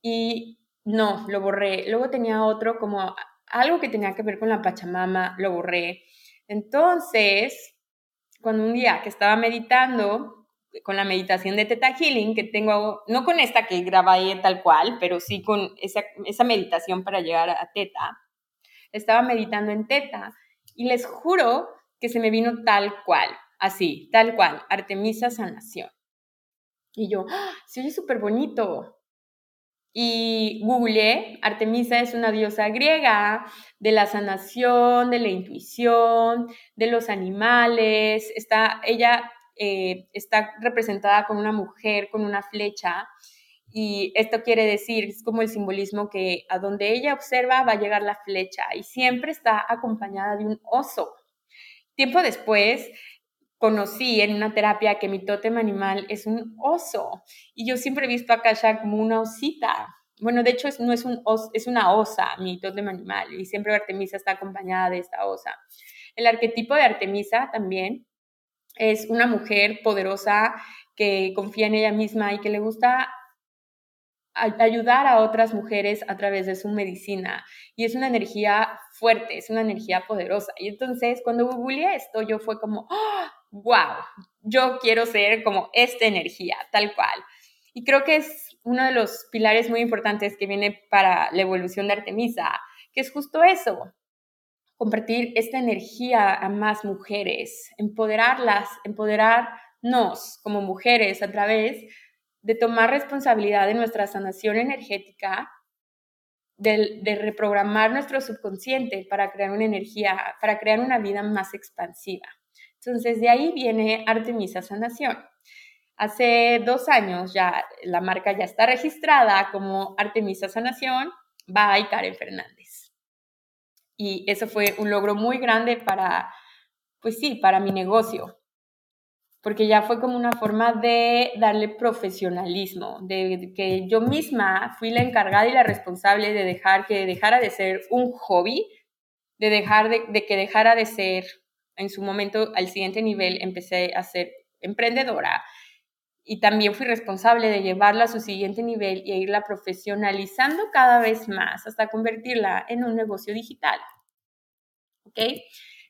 Y no, lo borré. Luego tenía otro como algo que tenía que ver con la Pachamama, lo borré. Entonces, cuando un día que estaba meditando, con la meditación de Teta Healing, que tengo, no con esta que grabé tal cual, pero sí con esa, esa meditación para llegar a Teta, estaba meditando en teta y les juro que se me vino tal cual, así, tal cual, Artemisa Sanación. Y yo, ¡Ah! se oye súper bonito. Y googleé, Artemisa es una diosa griega de la sanación, de la intuición, de los animales. Está, ella eh, está representada con una mujer, con una flecha, y esto quiere decir, es como el simbolismo que a donde ella observa va a llegar la flecha y siempre está acompañada de un oso. Tiempo después conocí en una terapia que mi tótem animal es un oso y yo siempre he visto a Kasha como una osita. Bueno, de hecho no es, un es una osa, mi tótem animal, y siempre Artemisa está acompañada de esta osa. El arquetipo de Artemisa también es una mujer poderosa que confía en ella misma y que le gusta ayudar a otras mujeres a través de su medicina. Y es una energía fuerte, es una energía poderosa. Y entonces cuando googleé esto, yo fue como, wow, ¡Ah! yo quiero ser como esta energía, tal cual. Y creo que es uno de los pilares muy importantes que viene para la evolución de Artemisa, que es justo eso, compartir esta energía a más mujeres, empoderarlas, empoderarnos como mujeres a través de tomar responsabilidad de nuestra sanación energética, de, reprogramar nuestro subconsciente para crear una energía, para crear una vida más expansiva. Entonces, de ahí viene Artemisa Sanación. Hace dos años ya la marca ya está registrada como Artemisa Sanación by Karen Fernández. Y eso fue un logro muy grande para, pues sí, para mi negocio, porque ya fue como una forma de darle profesionalismo, de, que yo misma fui la encargada y la responsable de dejar que dejara de ser un hobby, de dejar de, que dejara de ser, en su momento al siguiente nivel empecé a ser emprendedora y también fui responsable de llevarla a su siguiente nivel y irla profesionalizando cada vez más hasta convertirla en un negocio digital. ¿Ok?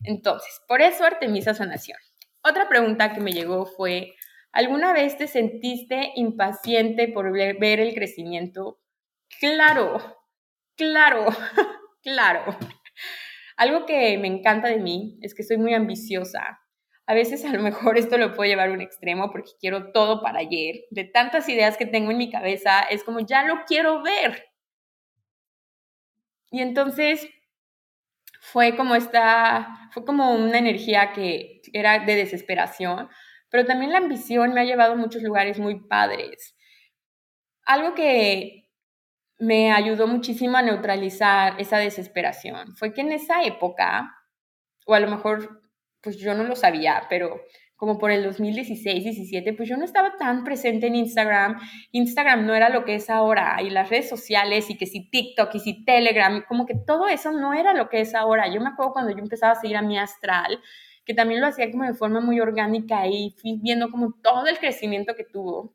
Entonces, por eso Artemisa Sanación. Otra pregunta que me llegó fue, ¿alguna vez te sentiste impaciente por ver el crecimiento? Claro, claro, claro. Algo que me encanta de mí es que soy muy ambiciosa. A veces a lo mejor esto lo puedo llevar a un extremo porque quiero todo para ayer. De tantas ideas que tengo en mi cabeza, es como ya lo quiero ver. Y entonces fue como esta, fue como una energía que era de desesperación, pero también la ambición me ha llevado a muchos lugares muy padres. Algo que me ayudó muchísimo a neutralizar esa desesperación fue que en esa época, o a lo mejor pues yo no lo sabía, pero como por el 2016, 17, pues yo no estaba tan presente en Instagram. Instagram no era lo que es ahora, y las redes sociales, y que si TikTok, y si Telegram, como que todo eso no era lo que es ahora. Yo me acuerdo cuando yo empezaba a seguir a mi astral, que también lo hacía como de forma muy orgánica y fui viendo como todo el crecimiento que tuvo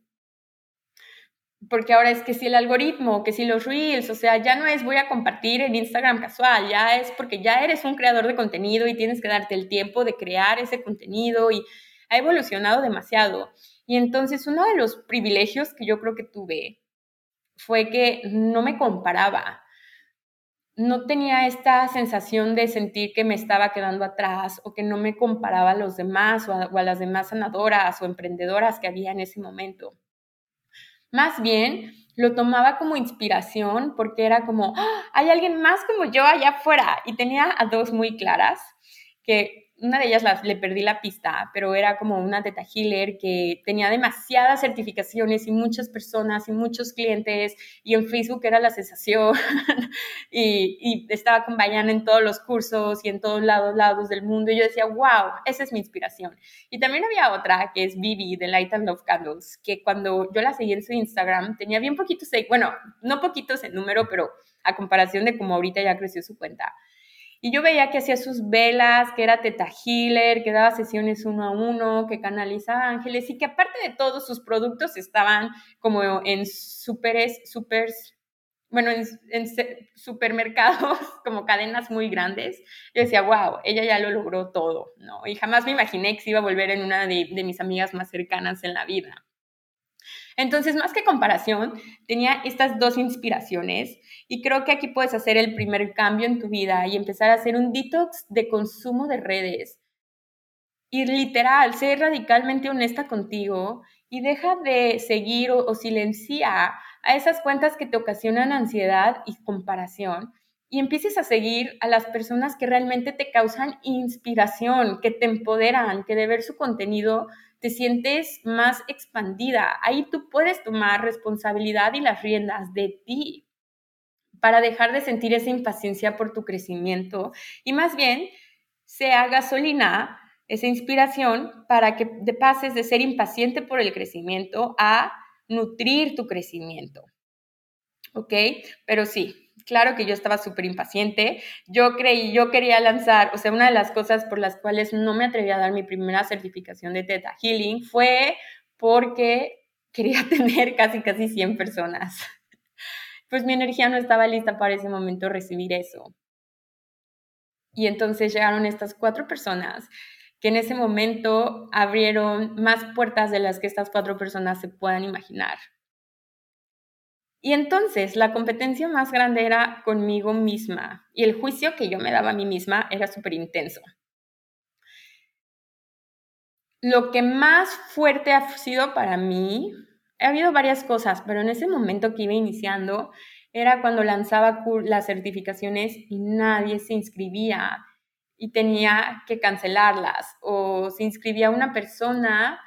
porque ahora es que si el algoritmo, que si los reels, o sea, ya no es voy a compartir en Instagram casual, ya es porque ya eres un creador de contenido y tienes que darte el tiempo de crear ese contenido y ha evolucionado demasiado. Y entonces uno de los privilegios que yo creo que tuve fue que no me comparaba. No tenía esta sensación de sentir que me estaba quedando atrás o que no me comparaba a los demás o a, las demás sanadoras o emprendedoras que había en ese momento más bien, lo tomaba como inspiración porque era como, ¡Ah! hay alguien más como yo allá afuera. Y tenía a dos muy claras que una de ellas le perdí la pista, pero era como una teta healer que tenía demasiadas certificaciones y muchas personas y muchos clientes y en Facebook era la sensación y, estaba con Bayana en todos los cursos y en todos lados, lados del mundo y yo decía, wow, esa es mi inspiración. Y también había otra que es Vivi de Light and Love Candles, que cuando yo la seguí en su Instagram tenía bien poquitos, bueno, no poquitos en número, pero a comparación de como ahorita ya creció su cuenta y yo veía que hacía sus velas, que era teta healer, que daba sesiones uno a uno, que canalizaba ángeles y que aparte de todos sus productos estaban como en superes, supers, bueno, en, supermercados, como cadenas muy grandes. Yo decía, wow, ella ya lo logró todo, ¿no? Y jamás me imaginé que se iba a volver en una de, de mis amigas más cercanas en la vida. Entonces, más que comparación, tenía estas dos inspiraciones y creo que aquí puedes hacer el primer cambio en tu vida y empezar a hacer un detox de consumo de redes. Y literal, ser radicalmente honesta contigo y deja de seguir o, o silencia a esas cuentas que te ocasionan ansiedad y comparación y empieces a seguir a las personas que realmente te causan inspiración, que te empoderan, que de ver su contenido te sientes más expandida. Ahí tú puedes tomar responsabilidad y las riendas de ti para dejar de sentir esa impaciencia por tu crecimiento y más bien sea gasolina, esa inspiración para que te pases de ser impaciente por el crecimiento a nutrir tu crecimiento. ¿Ok? Pero sí, claro que yo estaba súper impaciente. Yo creí, yo quería lanzar, o sea, una de las cosas por las cuales no me atreví a dar mi primera certificación de Theta Healing fue porque quería tener casi, casi 100 personas. Pues mi energía no estaba lista para ese momento recibir eso. Y entonces llegaron estas cuatro personas que en ese momento abrieron más puertas de las que estas cuatro personas se puedan imaginar. Y entonces la competencia más grande era conmigo misma y el juicio que yo me daba a mí misma era súper intenso. Lo que más fuerte ha sido para mí, ha habido varias cosas, pero en ese momento que iba iniciando era cuando lanzaba las certificaciones y nadie se inscribía y tenía que cancelarlas o se inscribía una persona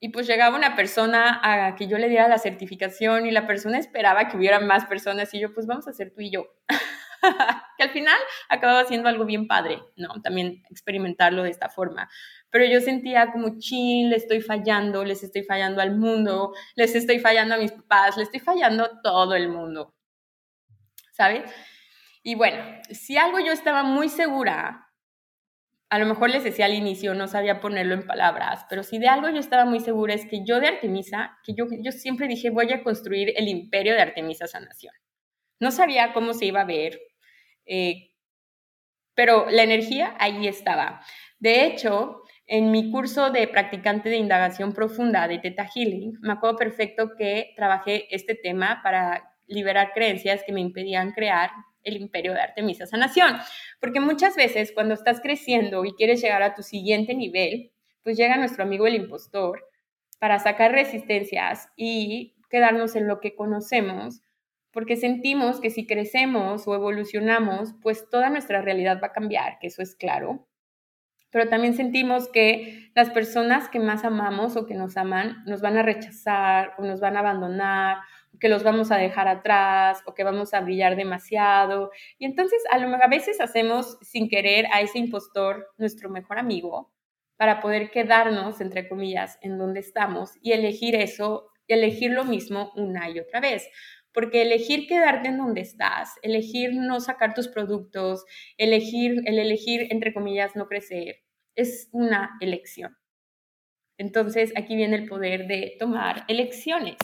y pues llegaba una persona a que yo le diera la certificación y la persona esperaba que hubiera más personas y yo, pues vamos a hacer tú y yo. que al final acababa siendo algo bien padre, ¿no? También experimentarlo de esta forma. Pero yo sentía como, chin, le estoy fallando, les estoy fallando al mundo, les estoy fallando a mis papás, le estoy fallando a todo el mundo, ¿sabes? Y bueno, si algo yo estaba muy segura a lo mejor les decía al inicio, no sabía ponerlo en palabras, pero si de algo yo estaba muy segura es que yo de Artemisa, que yo, yo siempre dije voy a construir el imperio de Artemisa Sanación. No sabía cómo se iba a ver, eh, pero la energía ahí estaba. De hecho, en mi curso de practicante de indagación profunda de Theta Healing, me acuerdo perfecto que trabajé este tema para liberar creencias que me impedían crear el imperio de Artemisa Sanación. Porque muchas veces cuando estás creciendo y quieres llegar a tu siguiente nivel, pues llega nuestro amigo el impostor para sacar resistencias y quedarnos en lo que conocemos, porque sentimos que si crecemos o evolucionamos, pues toda nuestra realidad va a cambiar, que eso es claro. Pero también sentimos que las personas que más amamos o que nos aman nos van a rechazar o nos van a abandonar que los vamos a dejar atrás o que vamos a brillar demasiado. Y entonces a, lo, a veces hacemos sin querer a ese impostor nuestro mejor amigo para poder quedarnos, entre comillas, en donde estamos y elegir eso, elegir lo mismo una y otra vez. Porque elegir quedarte en donde estás, elegir no sacar tus productos, elegir, el elegir, entre comillas, no crecer, es una elección. Entonces, aquí viene el poder de tomar elecciones.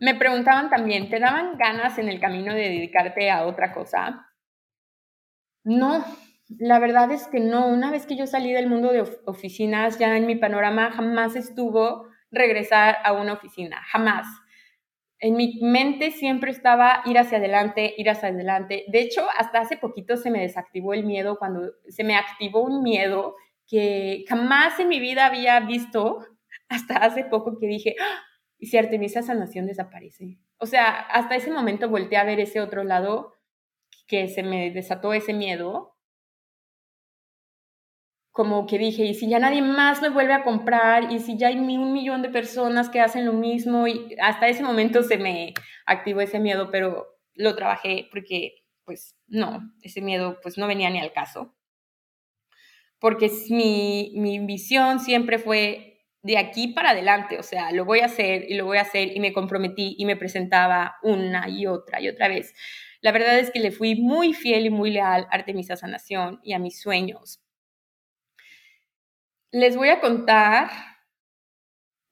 Me preguntaban también, ¿te daban ganas en el camino de dedicarte a otra cosa? No, la verdad es que no. Una vez que yo salí del mundo de oficinas, ya en mi panorama jamás estuvo regresar a una oficina, jamás. En mi mente siempre estaba ir hacia adelante, ir hacia adelante. De hecho, hasta hace poquito se me desactivó el miedo cuando se me activó un miedo que jamás en mi vida había visto hasta hace poco que dije, ¡Ah! ¿Y si Artemisa Sanación desaparece? O sea, hasta ese momento volteé a ver ese otro lado que se me desató ese miedo. Como que dije, ¿y si ya nadie más me vuelve a comprar? ¿Y si ya hay un millón de personas que hacen lo mismo? Y hasta ese momento se me activó ese miedo, pero lo trabajé porque, pues, no, ese miedo pues no venía ni al caso porque mi, mi visión siempre fue de aquí para adelante, o sea, lo voy a hacer y lo voy a hacer y me comprometí y me presentaba una y otra y otra vez. La verdad es que le fui muy fiel y muy leal a Artemisa Sanación y a mis sueños. Les voy a contar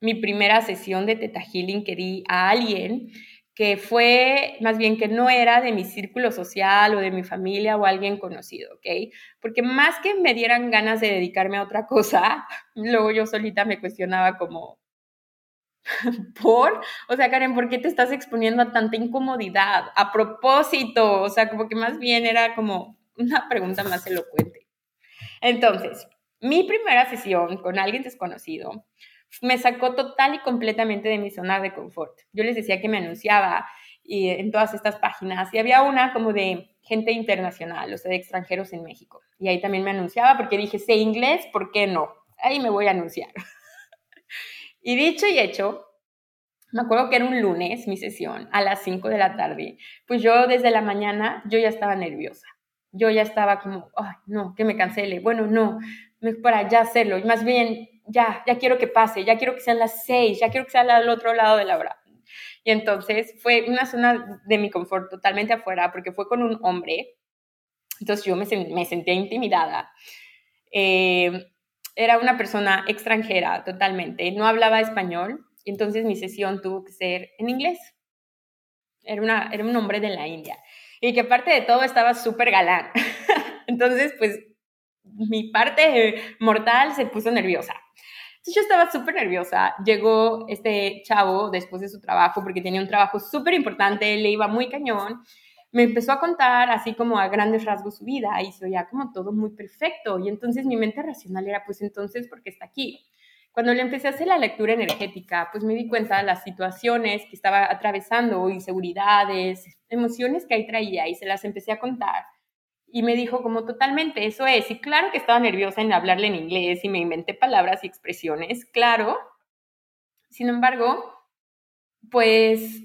mi primera sesión de Teta Healing que di a alguien que fue más bien que no era de mi círculo social o de mi familia o alguien conocido, ¿ok? Porque más que me dieran ganas de dedicarme a otra cosa, luego yo solita me cuestionaba como, ¿por? O sea, Karen, ¿por qué te estás exponiendo a tanta incomodidad? A propósito, o sea, como que más bien era como una pregunta más elocuente. Entonces, mi primera sesión con alguien desconocido me sacó total y completamente de mi zona de confort. Yo les decía que me anunciaba en todas estas páginas y había una como de gente internacional, o sea, de extranjeros en México. Y ahí también me anunciaba porque dije, sé inglés, ¿por qué no? Ahí me voy a anunciar. y dicho y hecho, me acuerdo que era un lunes mi sesión a las 5 de la tarde. Pues yo desde la mañana, yo ya estaba nerviosa. Yo ya estaba como, ay, no, que me cancele. Bueno, no, para ya hacerlo. Y más bien, ya, ya quiero que pase, ya quiero que sean las seis, ya quiero que sea al otro lado de la hora. Y entonces fue una zona de mi confort totalmente afuera porque fue con un hombre. Entonces yo me, sentía intimidada. Eh, era una persona extranjera totalmente, no hablaba español, y entonces mi sesión tuvo que ser en inglés. Era, era un hombre de la India. Y que aparte de todo estaba súper galán. entonces, pues mi parte mortal se puso nerviosa. Entonces yo estaba súper nerviosa. Llegó este chavo después de su trabajo, porque tenía un trabajo súper importante, le iba muy cañón. Me empezó a contar así como a grandes rasgos su vida y se oía como todo muy perfecto. Y entonces mi mente racional era, pues entonces, ¿por qué está aquí? Cuando le empecé a hacer la lectura energética, pues me di cuenta de las situaciones que estaba atravesando, inseguridades, emociones que ahí traía y se las empecé a contar. Y me dijo como totalmente, eso es. Y claro que estaba nerviosa en hablarle en inglés y me inventé palabras y expresiones, claro. Sin embargo, pues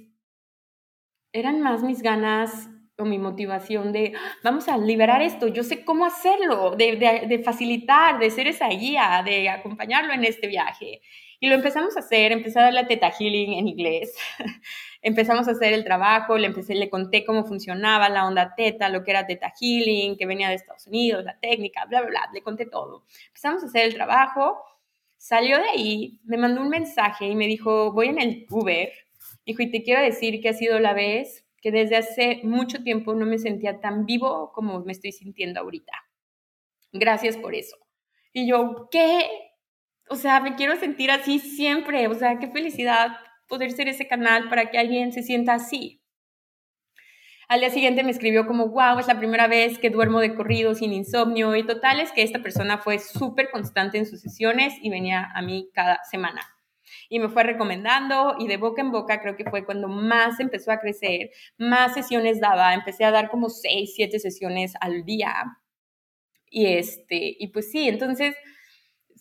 eran más mis ganas o mi motivación de, vamos a liberar esto, yo sé cómo hacerlo, de, de, facilitar, de ser esa guía, de acompañarlo en este viaje. Y lo empezamos a hacer, empecé a dar la teta healing en inglés. empezamos a hacer el trabajo, le empecé, le conté cómo funcionaba la onda teta, lo que era teta healing, que venía de Estados Unidos, la técnica, bla, bla, bla, le conté todo. Empezamos a hacer el trabajo, salió de ahí, me mandó un mensaje y me dijo, voy en el Uber, dijo, y te quiero decir que ha sido la vez que desde hace mucho tiempo no me sentía tan vivo como me estoy sintiendo ahorita. Gracias por eso. Y yo, ¿qué? O sea, me quiero sentir así siempre. O sea, qué felicidad poder ser ese canal para que alguien se sienta así. Al día siguiente me escribió como, wow, es la primera vez que duermo de corrido sin insomnio. Y total es que esta persona fue súper constante en sus sesiones y venía a mí cada semana. Y me fue recomendando y de boca en boca creo que fue cuando más empezó a crecer, más sesiones daba. Empecé a dar como seis, siete sesiones al día. Y, este, y pues sí, entonces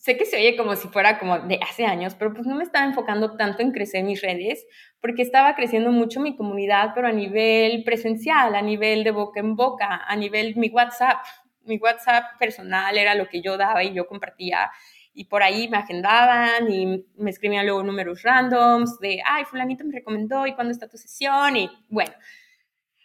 sé que se oye como si fuera como de hace años, pero pues no me estaba enfocando tanto en crecer mis redes, porque estaba creciendo mucho mi comunidad, pero a nivel presencial, a nivel de boca en boca, a nivel mi WhatsApp. mi WhatsApp personal era lo que yo daba y yo compartía y por ahí me agendaban y me escribían luego números randoms de, ay, fulanito me recomendó y cuándo está tu sesión y bueno.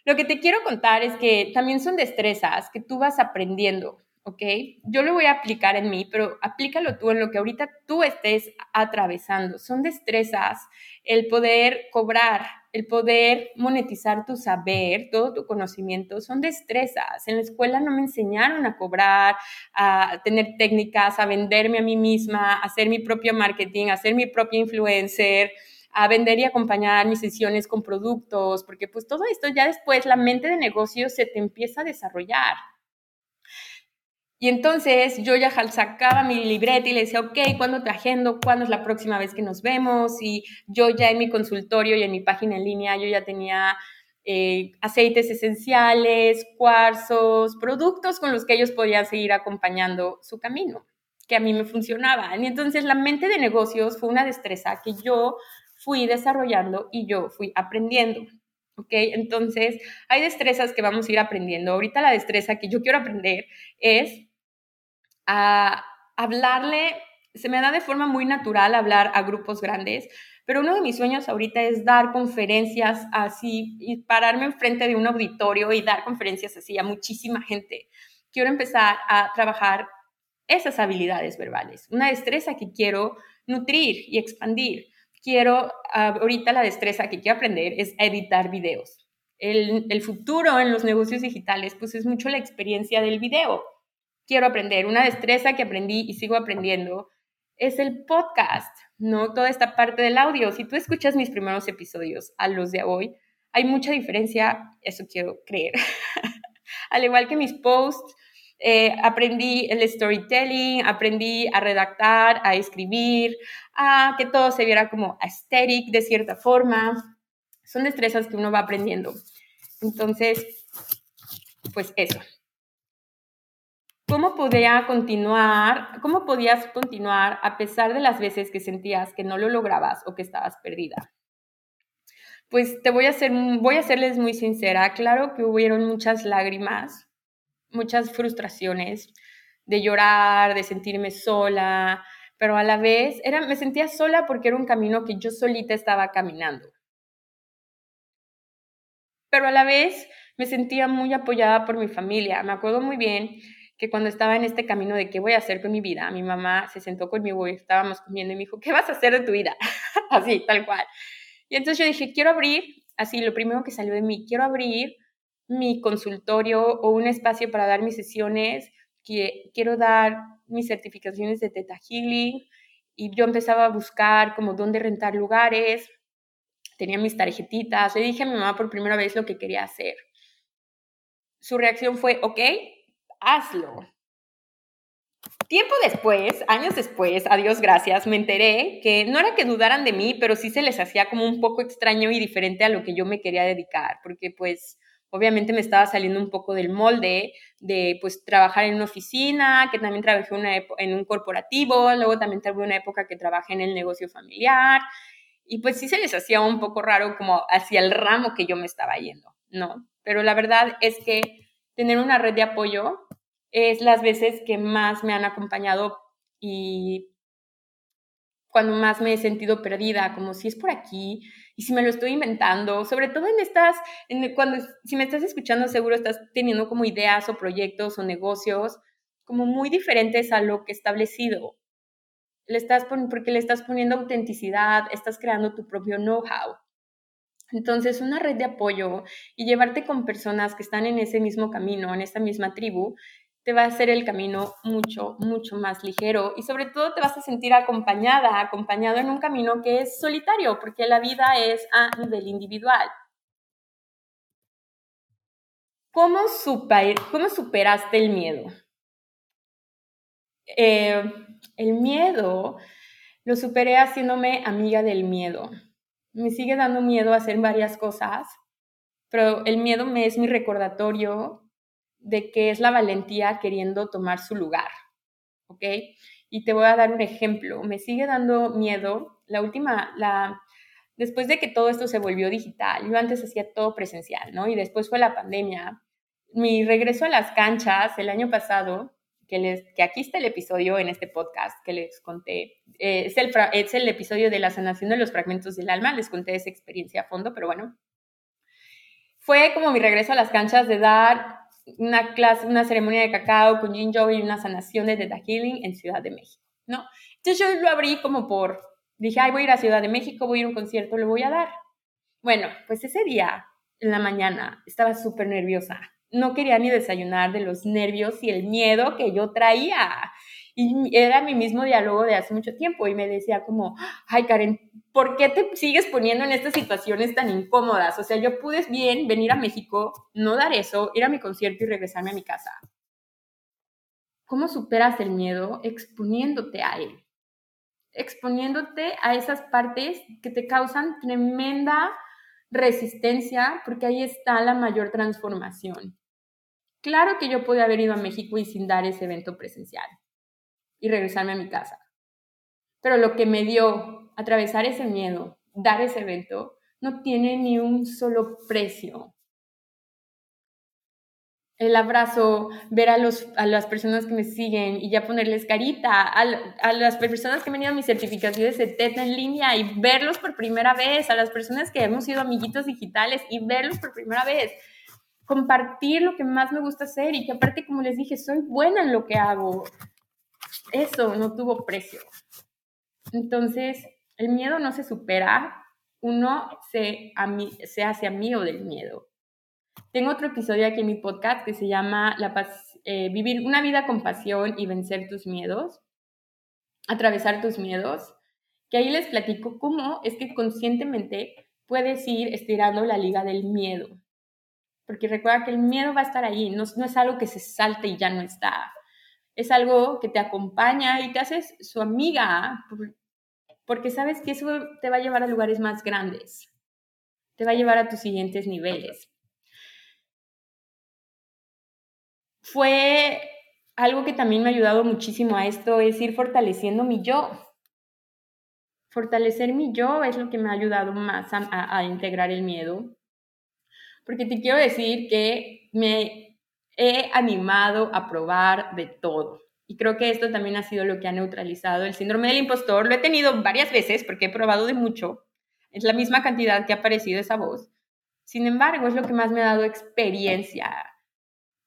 Lo que te quiero contar es que también son destrezas que tú vas aprendiendo, ¿ok? Yo lo voy a aplicar en mí, pero aplícalo tú en lo que ahorita tú estés atravesando. Son destrezas el poder cobrar, el poder monetizar tu saber, todo tu conocimiento, son destrezas. En la escuela no me enseñaron a cobrar, a tener técnicas, a venderme a mí misma, a hacer mi propio marketing, a ser mi propia influencer a vender y acompañar mis sesiones con productos, porque pues todo esto ya después la mente de negocio se te empieza a desarrollar. Y entonces yo ya sacaba mi libreta y le decía, ok, ¿cuándo te agendo? ¿Cuándo es la próxima vez que nos vemos? Y yo ya en mi consultorio y en mi página en línea, yo ya tenía eh, aceites esenciales, cuarzos, productos con los que ellos podían seguir acompañando su camino, que a mí me funcionaban. Y entonces la mente de negocios fue una destreza que yo fui desarrollando y yo fui aprendiendo. ¿ok? Entonces, hay destrezas que vamos a ir aprendiendo. Ahorita la destreza que yo quiero aprender es a hablarle, se me da de forma muy natural hablar a grupos grandes, pero uno de mis sueños ahorita es dar conferencias así y pararme enfrente de un auditorio y dar conferencias así a muchísima gente. Quiero empezar a trabajar esas habilidades verbales, una destreza que quiero nutrir y expandir. Quiero, ahorita la destreza que quiero aprender es editar videos. El, el futuro en los negocios digitales, pues es mucho la experiencia del video quiero aprender, una destreza que aprendí y sigo aprendiendo, es el podcast, ¿no? Toda esta parte del audio. Si tú escuchas mis primeros episodios a los de hoy, hay mucha diferencia, eso quiero creer. Al igual que mis posts, eh, aprendí el storytelling, aprendí a redactar, a escribir, a que todo se viera como aesthetic de cierta forma. Son destrezas que uno va aprendiendo. Entonces, pues eso. ¿Cómo podía continuar? ¿Cómo podías continuar a pesar de las veces que sentías que no lo lograbas o que estabas perdida? Pues te voy a hacer, voy a serles muy sincera. Claro que hubieron muchas lágrimas, muchas frustraciones de llorar, de sentirme sola, pero a la vez era, me sentía sola porque era un camino que yo solita estaba caminando. Pero a la vez me sentía muy apoyada por mi familia. Me acuerdo muy bien que cuando estaba en este camino de qué voy a hacer con mi vida, mi mamá se sentó conmigo y estábamos comiendo y me dijo, ¿qué vas a hacer de tu vida? así, tal cual. Y entonces yo dije, quiero abrir, así, lo primero que salió de mí, quiero abrir mi consultorio o un espacio para dar mis sesiones, que quiero dar mis certificaciones de Teta Healing y yo empezaba a buscar como dónde rentar lugares, tenía mis tarjetitas, le dije a mi mamá por primera vez lo que quería hacer. Su reacción fue, ok, hazlo. Tiempo después, años después, a Dios gracias, me enteré que no era que dudaran de mí, pero sí se les hacía como un poco extraño y diferente a lo que yo me quería dedicar, porque pues obviamente me estaba saliendo un poco del molde de pues trabajar en una oficina, que también trabajé en un corporativo, luego también tuve una época que trabajé en el negocio familiar, y pues sí se les hacía un poco raro como hacia el ramo que yo me estaba yendo, ¿no? Pero la verdad es que tener una red de apoyo es las veces que más me han acompañado y cuando más me he sentido perdida, como si es por aquí y si me lo estoy inventando, sobre todo en estas, cuando si me estás escuchando seguro estás teniendo como ideas o proyectos o negocios como muy diferentes a lo que establecido. Le estás porque le estás poniendo autenticidad, estás creando tu propio know-how. Entonces, una red de apoyo y llevarte con personas que están en ese mismo camino, en esta misma tribu, te va a hacer el camino mucho, mucho más ligero y sobre todo te vas a sentir acompañada, acompañado en un camino que es solitario, porque la vida es a nivel individual. ¿Cómo, superaste el miedo? Eh, el miedo lo superé haciéndome amiga del miedo me sigue dando miedo hacer varias cosas, pero el miedo me es mi recordatorio de que es la valentía queriendo tomar su lugar, ¿ok? Y te voy a dar un ejemplo. Me sigue dando miedo. La última, la, después de que todo esto se volvió digital, yo antes hacía todo presencial, ¿no? Y después fue la pandemia mi regreso a las canchas el año pasado, que, les, que aquí está el episodio en este podcast que les conté, eh, es, el, es el episodio de la sanación de los fragmentos del alma, les conté esa experiencia a fondo, pero bueno, fue como mi regreso a las canchas de dar una clase, una ceremonia de cacao con Jin y una sanación de Theta Healing en Ciudad de México, ¿no? Entonces yo lo abrí como por, dije, ay, voy a ir a Ciudad de México, voy a ir a un concierto, lo voy a dar. Bueno, pues ese día, en la mañana, estaba súper nerviosa. No quería ni desayunar de los nervios y el miedo que yo traía. Y era mi mismo diálogo de hace mucho tiempo y me decía como, ay Karen, ¿por qué te sigues poniendo en estas situaciones tan incómodas? O sea, yo pude bien venir a México, no dar eso, ir a mi concierto y regresarme a mi casa. ¿Cómo superas el miedo exponiéndote a él? Exponiéndote a esas partes que te causan tremenda resistencia, porque ahí está la mayor transformación. Claro que yo podía haber ido a México y sin dar ese evento presencial y regresarme a mi casa. Pero lo que me dio atravesar ese miedo, dar ese evento, no tiene ni un solo precio. El abrazo, ver a, los, a las personas que me siguen y ya ponerles carita, a, las personas que han venido a mis certificaciones de TED en línea y verlos por primera vez, a las personas que hemos sido amiguitos digitales y verlos por primera vez compartir lo que más me gusta hacer y que aparte, como les dije, soy buena en lo que hago eso no tuvo precio. Entonces, el miedo no se supera, uno se, se hace amigo del miedo. Tengo otro episodio aquí en mi podcast que se llama la eh, Vivir una vida con pasión y vencer tus miedos, atravesar tus miedos, que ahí les platico cómo es que conscientemente puedes ir estirando la liga del miedo. Porque recuerda que el miedo va a estar ahí, no es algo que se salte y ya no está es algo que te acompaña y te haces su amiga, porque sabes que eso te va a llevar a lugares más grandes, te va a llevar a tus siguientes niveles. Fue algo que también me ha ayudado muchísimo a esto, es ir fortaleciendo mi yo. Fortalecer mi yo es lo que me ha ayudado más a, a integrar el miedo. Porque te quiero decir que me he animado a probar de todo. Y creo que esto también ha sido lo que ha neutralizado el síndrome del impostor. Lo he tenido varias veces porque he probado de mucho. Es la misma cantidad que ha aparecido esa voz. Sin embargo, es lo que más me ha dado experiencia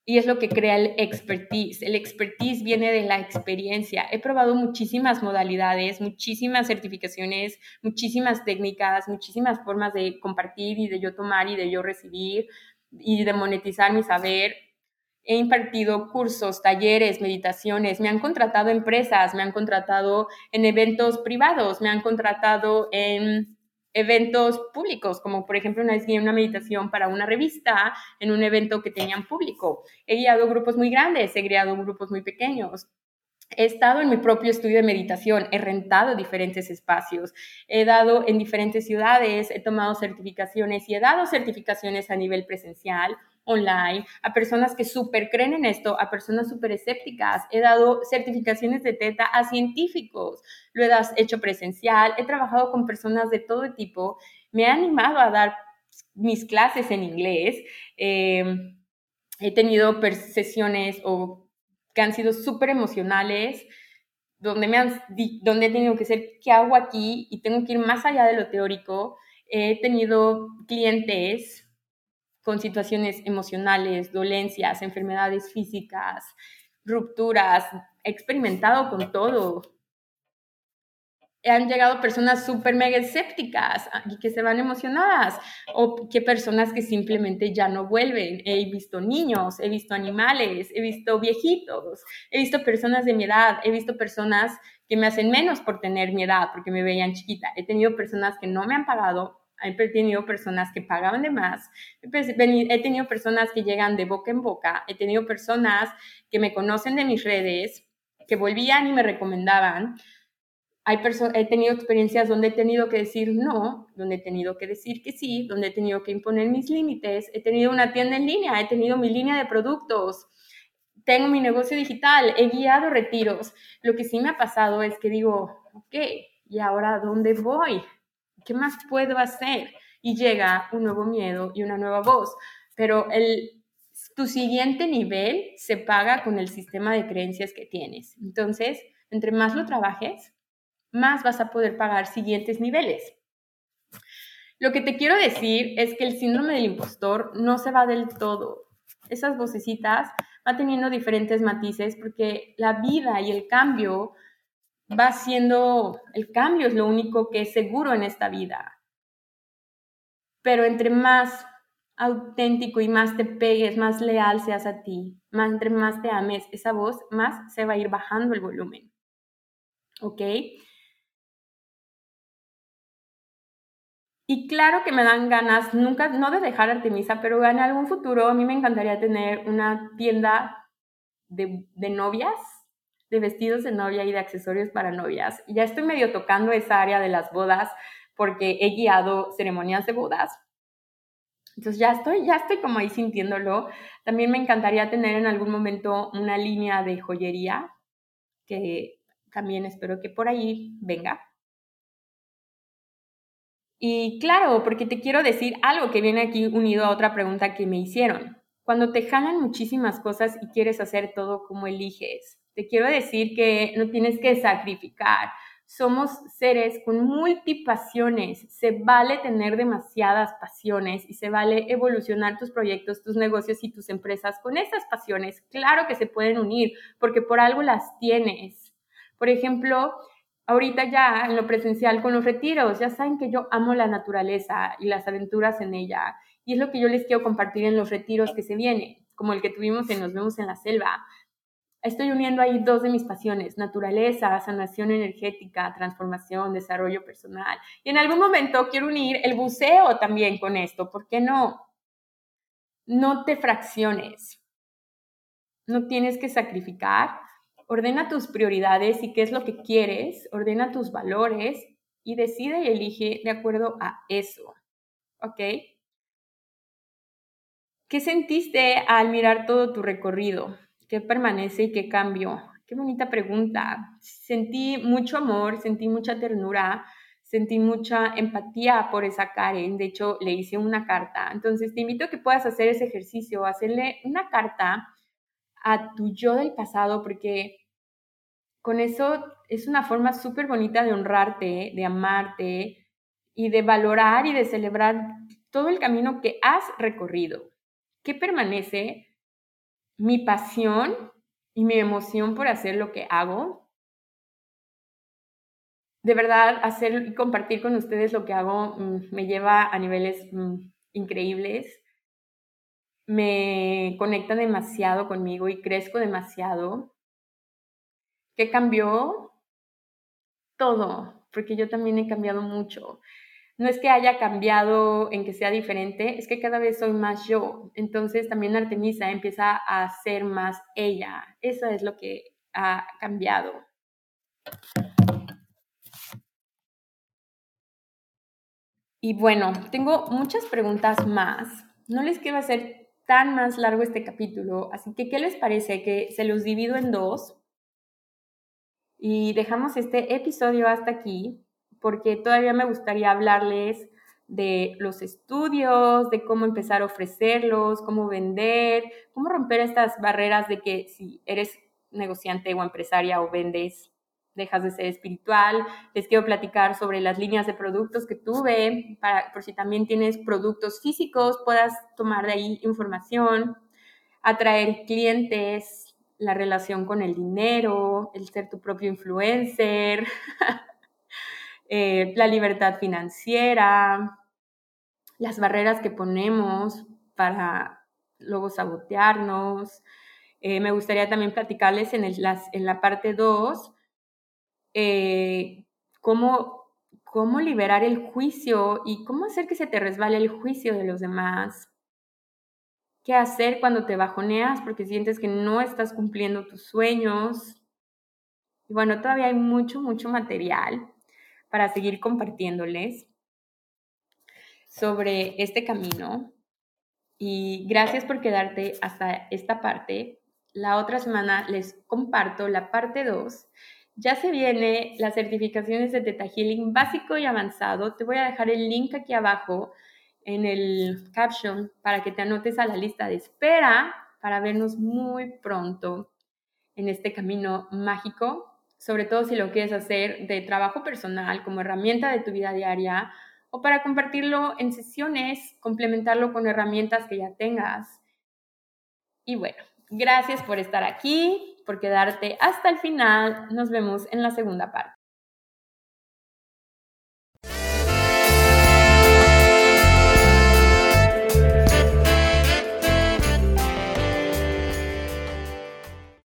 y es lo que crea el expertise. El expertise viene de la experiencia. He probado muchísimas modalidades, muchísimas certificaciones, muchísimas técnicas, muchísimas formas de compartir y de yo tomar y de yo recibir y de monetizar mi saber He impartido cursos, talleres, meditaciones, me han contratado empresas, me han contratado en eventos privados, me han contratado en eventos públicos, como por ejemplo una vez guié una meditación para una revista en un evento que tenían público. He guiado grupos muy grandes, he guiado grupos muy pequeños. He estado en mi propio estudio de meditación, he rentado diferentes espacios, he dado en diferentes ciudades, he tomado certificaciones y he dado certificaciones a nivel presencial online, a personas que súper creen en esto, a personas súper escépticas. He dado certificaciones de teta a científicos, lo he hecho presencial, he trabajado con personas de todo tipo, me he animado a dar mis clases en inglés, em, he tenido sesiones o que han sido súper emocionales, donde, me han, donde he tenido que ser, ¿qué hago aquí? Y tengo que ir más allá de lo teórico. He tenido clientes con situaciones emocionales, dolencias, enfermedades físicas, rupturas, he experimentado con todo. Han llegado personas súper mega escépticas y que se van emocionadas, o que personas que simplemente ya no vuelven. He visto niños, he visto animales, he visto viejitos, he visto personas de mi edad, he visto personas que me hacen menos por tener mi edad, porque me veían chiquita. He tenido personas que no me han pagado he tenido personas que pagaban de más, he tenido personas que llegan de boca en boca, he tenido personas que me conocen de mis redes, que volvían y me recomendaban. Hay he tenido experiencias donde he tenido que decir no, donde he tenido que decir que sí, donde he tenido que imponer mis límites, he tenido una tienda en línea, he tenido mi línea de productos, tengo mi negocio digital, he guiado retiros. Lo que sí me ha pasado es que digo, ok, ¿y ahora dónde voy? ¿Qué más puedo hacer? Y llega un nuevo miedo y una nueva voz. Pero el tu siguiente nivel se paga con el sistema de creencias que tienes. Entonces, entre más lo trabajes, más vas a poder pagar siguientes niveles. Lo que te quiero decir es que el síndrome del impostor no se va del todo. Esas vocecitas van teniendo diferentes matices porque la vida y el cambio va siendo, el cambio es lo único que es seguro en esta vida. Pero entre más auténtico y más te pegues, más leal seas a ti, más entre más te ames esa voz, más se va a ir bajando el volumen. ¿Ok? Y claro que me dan ganas, nunca, no de dejar Artemisa, pero en algún futuro a mí me encantaría tener una tienda de, de novias, de vestidos de novia y de accesorios para novias. Ya estoy medio tocando esa área de las bodas porque he guiado ceremonias de bodas. Entonces ya estoy, ya estoy como ahí sintiéndolo. También me encantaría tener en algún momento una línea de joyería que también espero que por ahí venga. Y claro, porque te quiero decir algo que viene aquí unido a otra pregunta que me hicieron. Cuando te jalan muchísimas cosas y quieres hacer todo como eliges, te quiero decir que no tienes que sacrificar. Somos seres con multipasiones. Se vale tener demasiadas pasiones y se vale evolucionar tus proyectos, tus negocios y tus empresas con esas pasiones. Claro que se pueden unir porque por algo las tienes. Por ejemplo, ahorita ya en lo presencial con los retiros, ya saben que yo amo la naturaleza y las aventuras en ella. Y es lo que yo les quiero compartir en los retiros que se vienen, como el que tuvimos en Nos vemos en la selva. Estoy uniendo ahí dos de mis pasiones, naturaleza, sanación energética, transformación, desarrollo personal. Y en algún momento quiero unir el buceo también con esto. ¿Por qué no? No te fracciones. No tienes que sacrificar ordena tus prioridades y qué es lo que quieres, ordena tus valores y decide y elige de acuerdo a eso. ¿Ok? ¿Qué sentiste al mirar todo tu recorrido? ¿Qué permanece y qué cambió? Qué bonita pregunta. Sentí mucho amor, sentí mucha ternura, sentí mucha empatía por esa Karen. De hecho, le hice una carta. Entonces, te invito a que puedas hacer ese ejercicio, hacerle una carta a tu yo del pasado, porque con eso es una forma súper bonita de honrarte, de amarte y de valorar y de celebrar todo el camino que has recorrido. ¿Qué permanece? Mi pasión y mi emoción por hacer lo que hago. De verdad, hacer y compartir con ustedes lo que hago mm, me lleva a niveles mm, increíbles. Me conecta demasiado conmigo y crezco demasiado. ¿Qué cambió? Todo, porque yo también he cambiado mucho. No es que haya cambiado en que sea diferente, es que cada vez soy más yo. Entonces también Artemisa empieza a ser más ella. Eso es lo que ha cambiado. Y bueno, tengo muchas preguntas más. No les quiero hacer tan más largo este capítulo, así que ¿qué les parece que se los divido en dos? Y dejamos este episodio hasta aquí porque todavía me gustaría hablarles de los estudios, de cómo empezar a ofrecerlos, cómo vender, cómo romper estas barreras de que si eres negociante o empresaria o vendes, dejas de ser espiritual. Les quiero platicar sobre las líneas de productos que tuve, para, por si también tienes productos físicos, puedas tomar de ahí información, atraer clientes, la relación con el dinero, el ser tu propio influencer, eh, la libertad financiera, las barreras que ponemos para luego sabotearnos. Eh, me gustaría también platicarles en, la parte 2 eh, cómo, cómo liberar el juicio y cómo hacer que se te resbale el juicio de los demás qué hacer cuando te bajoneas porque sientes que no estás cumpliendo tus sueños. Y bueno, todavía hay mucho, mucho material para seguir compartiéndoles sobre este camino. Y gracias por quedarte hasta esta parte. La otra semana les comparto la parte 2. Ya se viene las certificaciones de Teta Healing básico y avanzado. Te voy a dejar el link aquí abajo en el caption para que te anotes a la lista de espera para vernos muy pronto en este camino mágico, sobre todo si lo quieres hacer de trabajo personal como herramienta de tu vida diaria o para compartirlo en sesiones, complementarlo con herramientas que ya tengas. Y bueno, gracias por estar aquí, por quedarte hasta el final. Nos vemos en la segunda parte.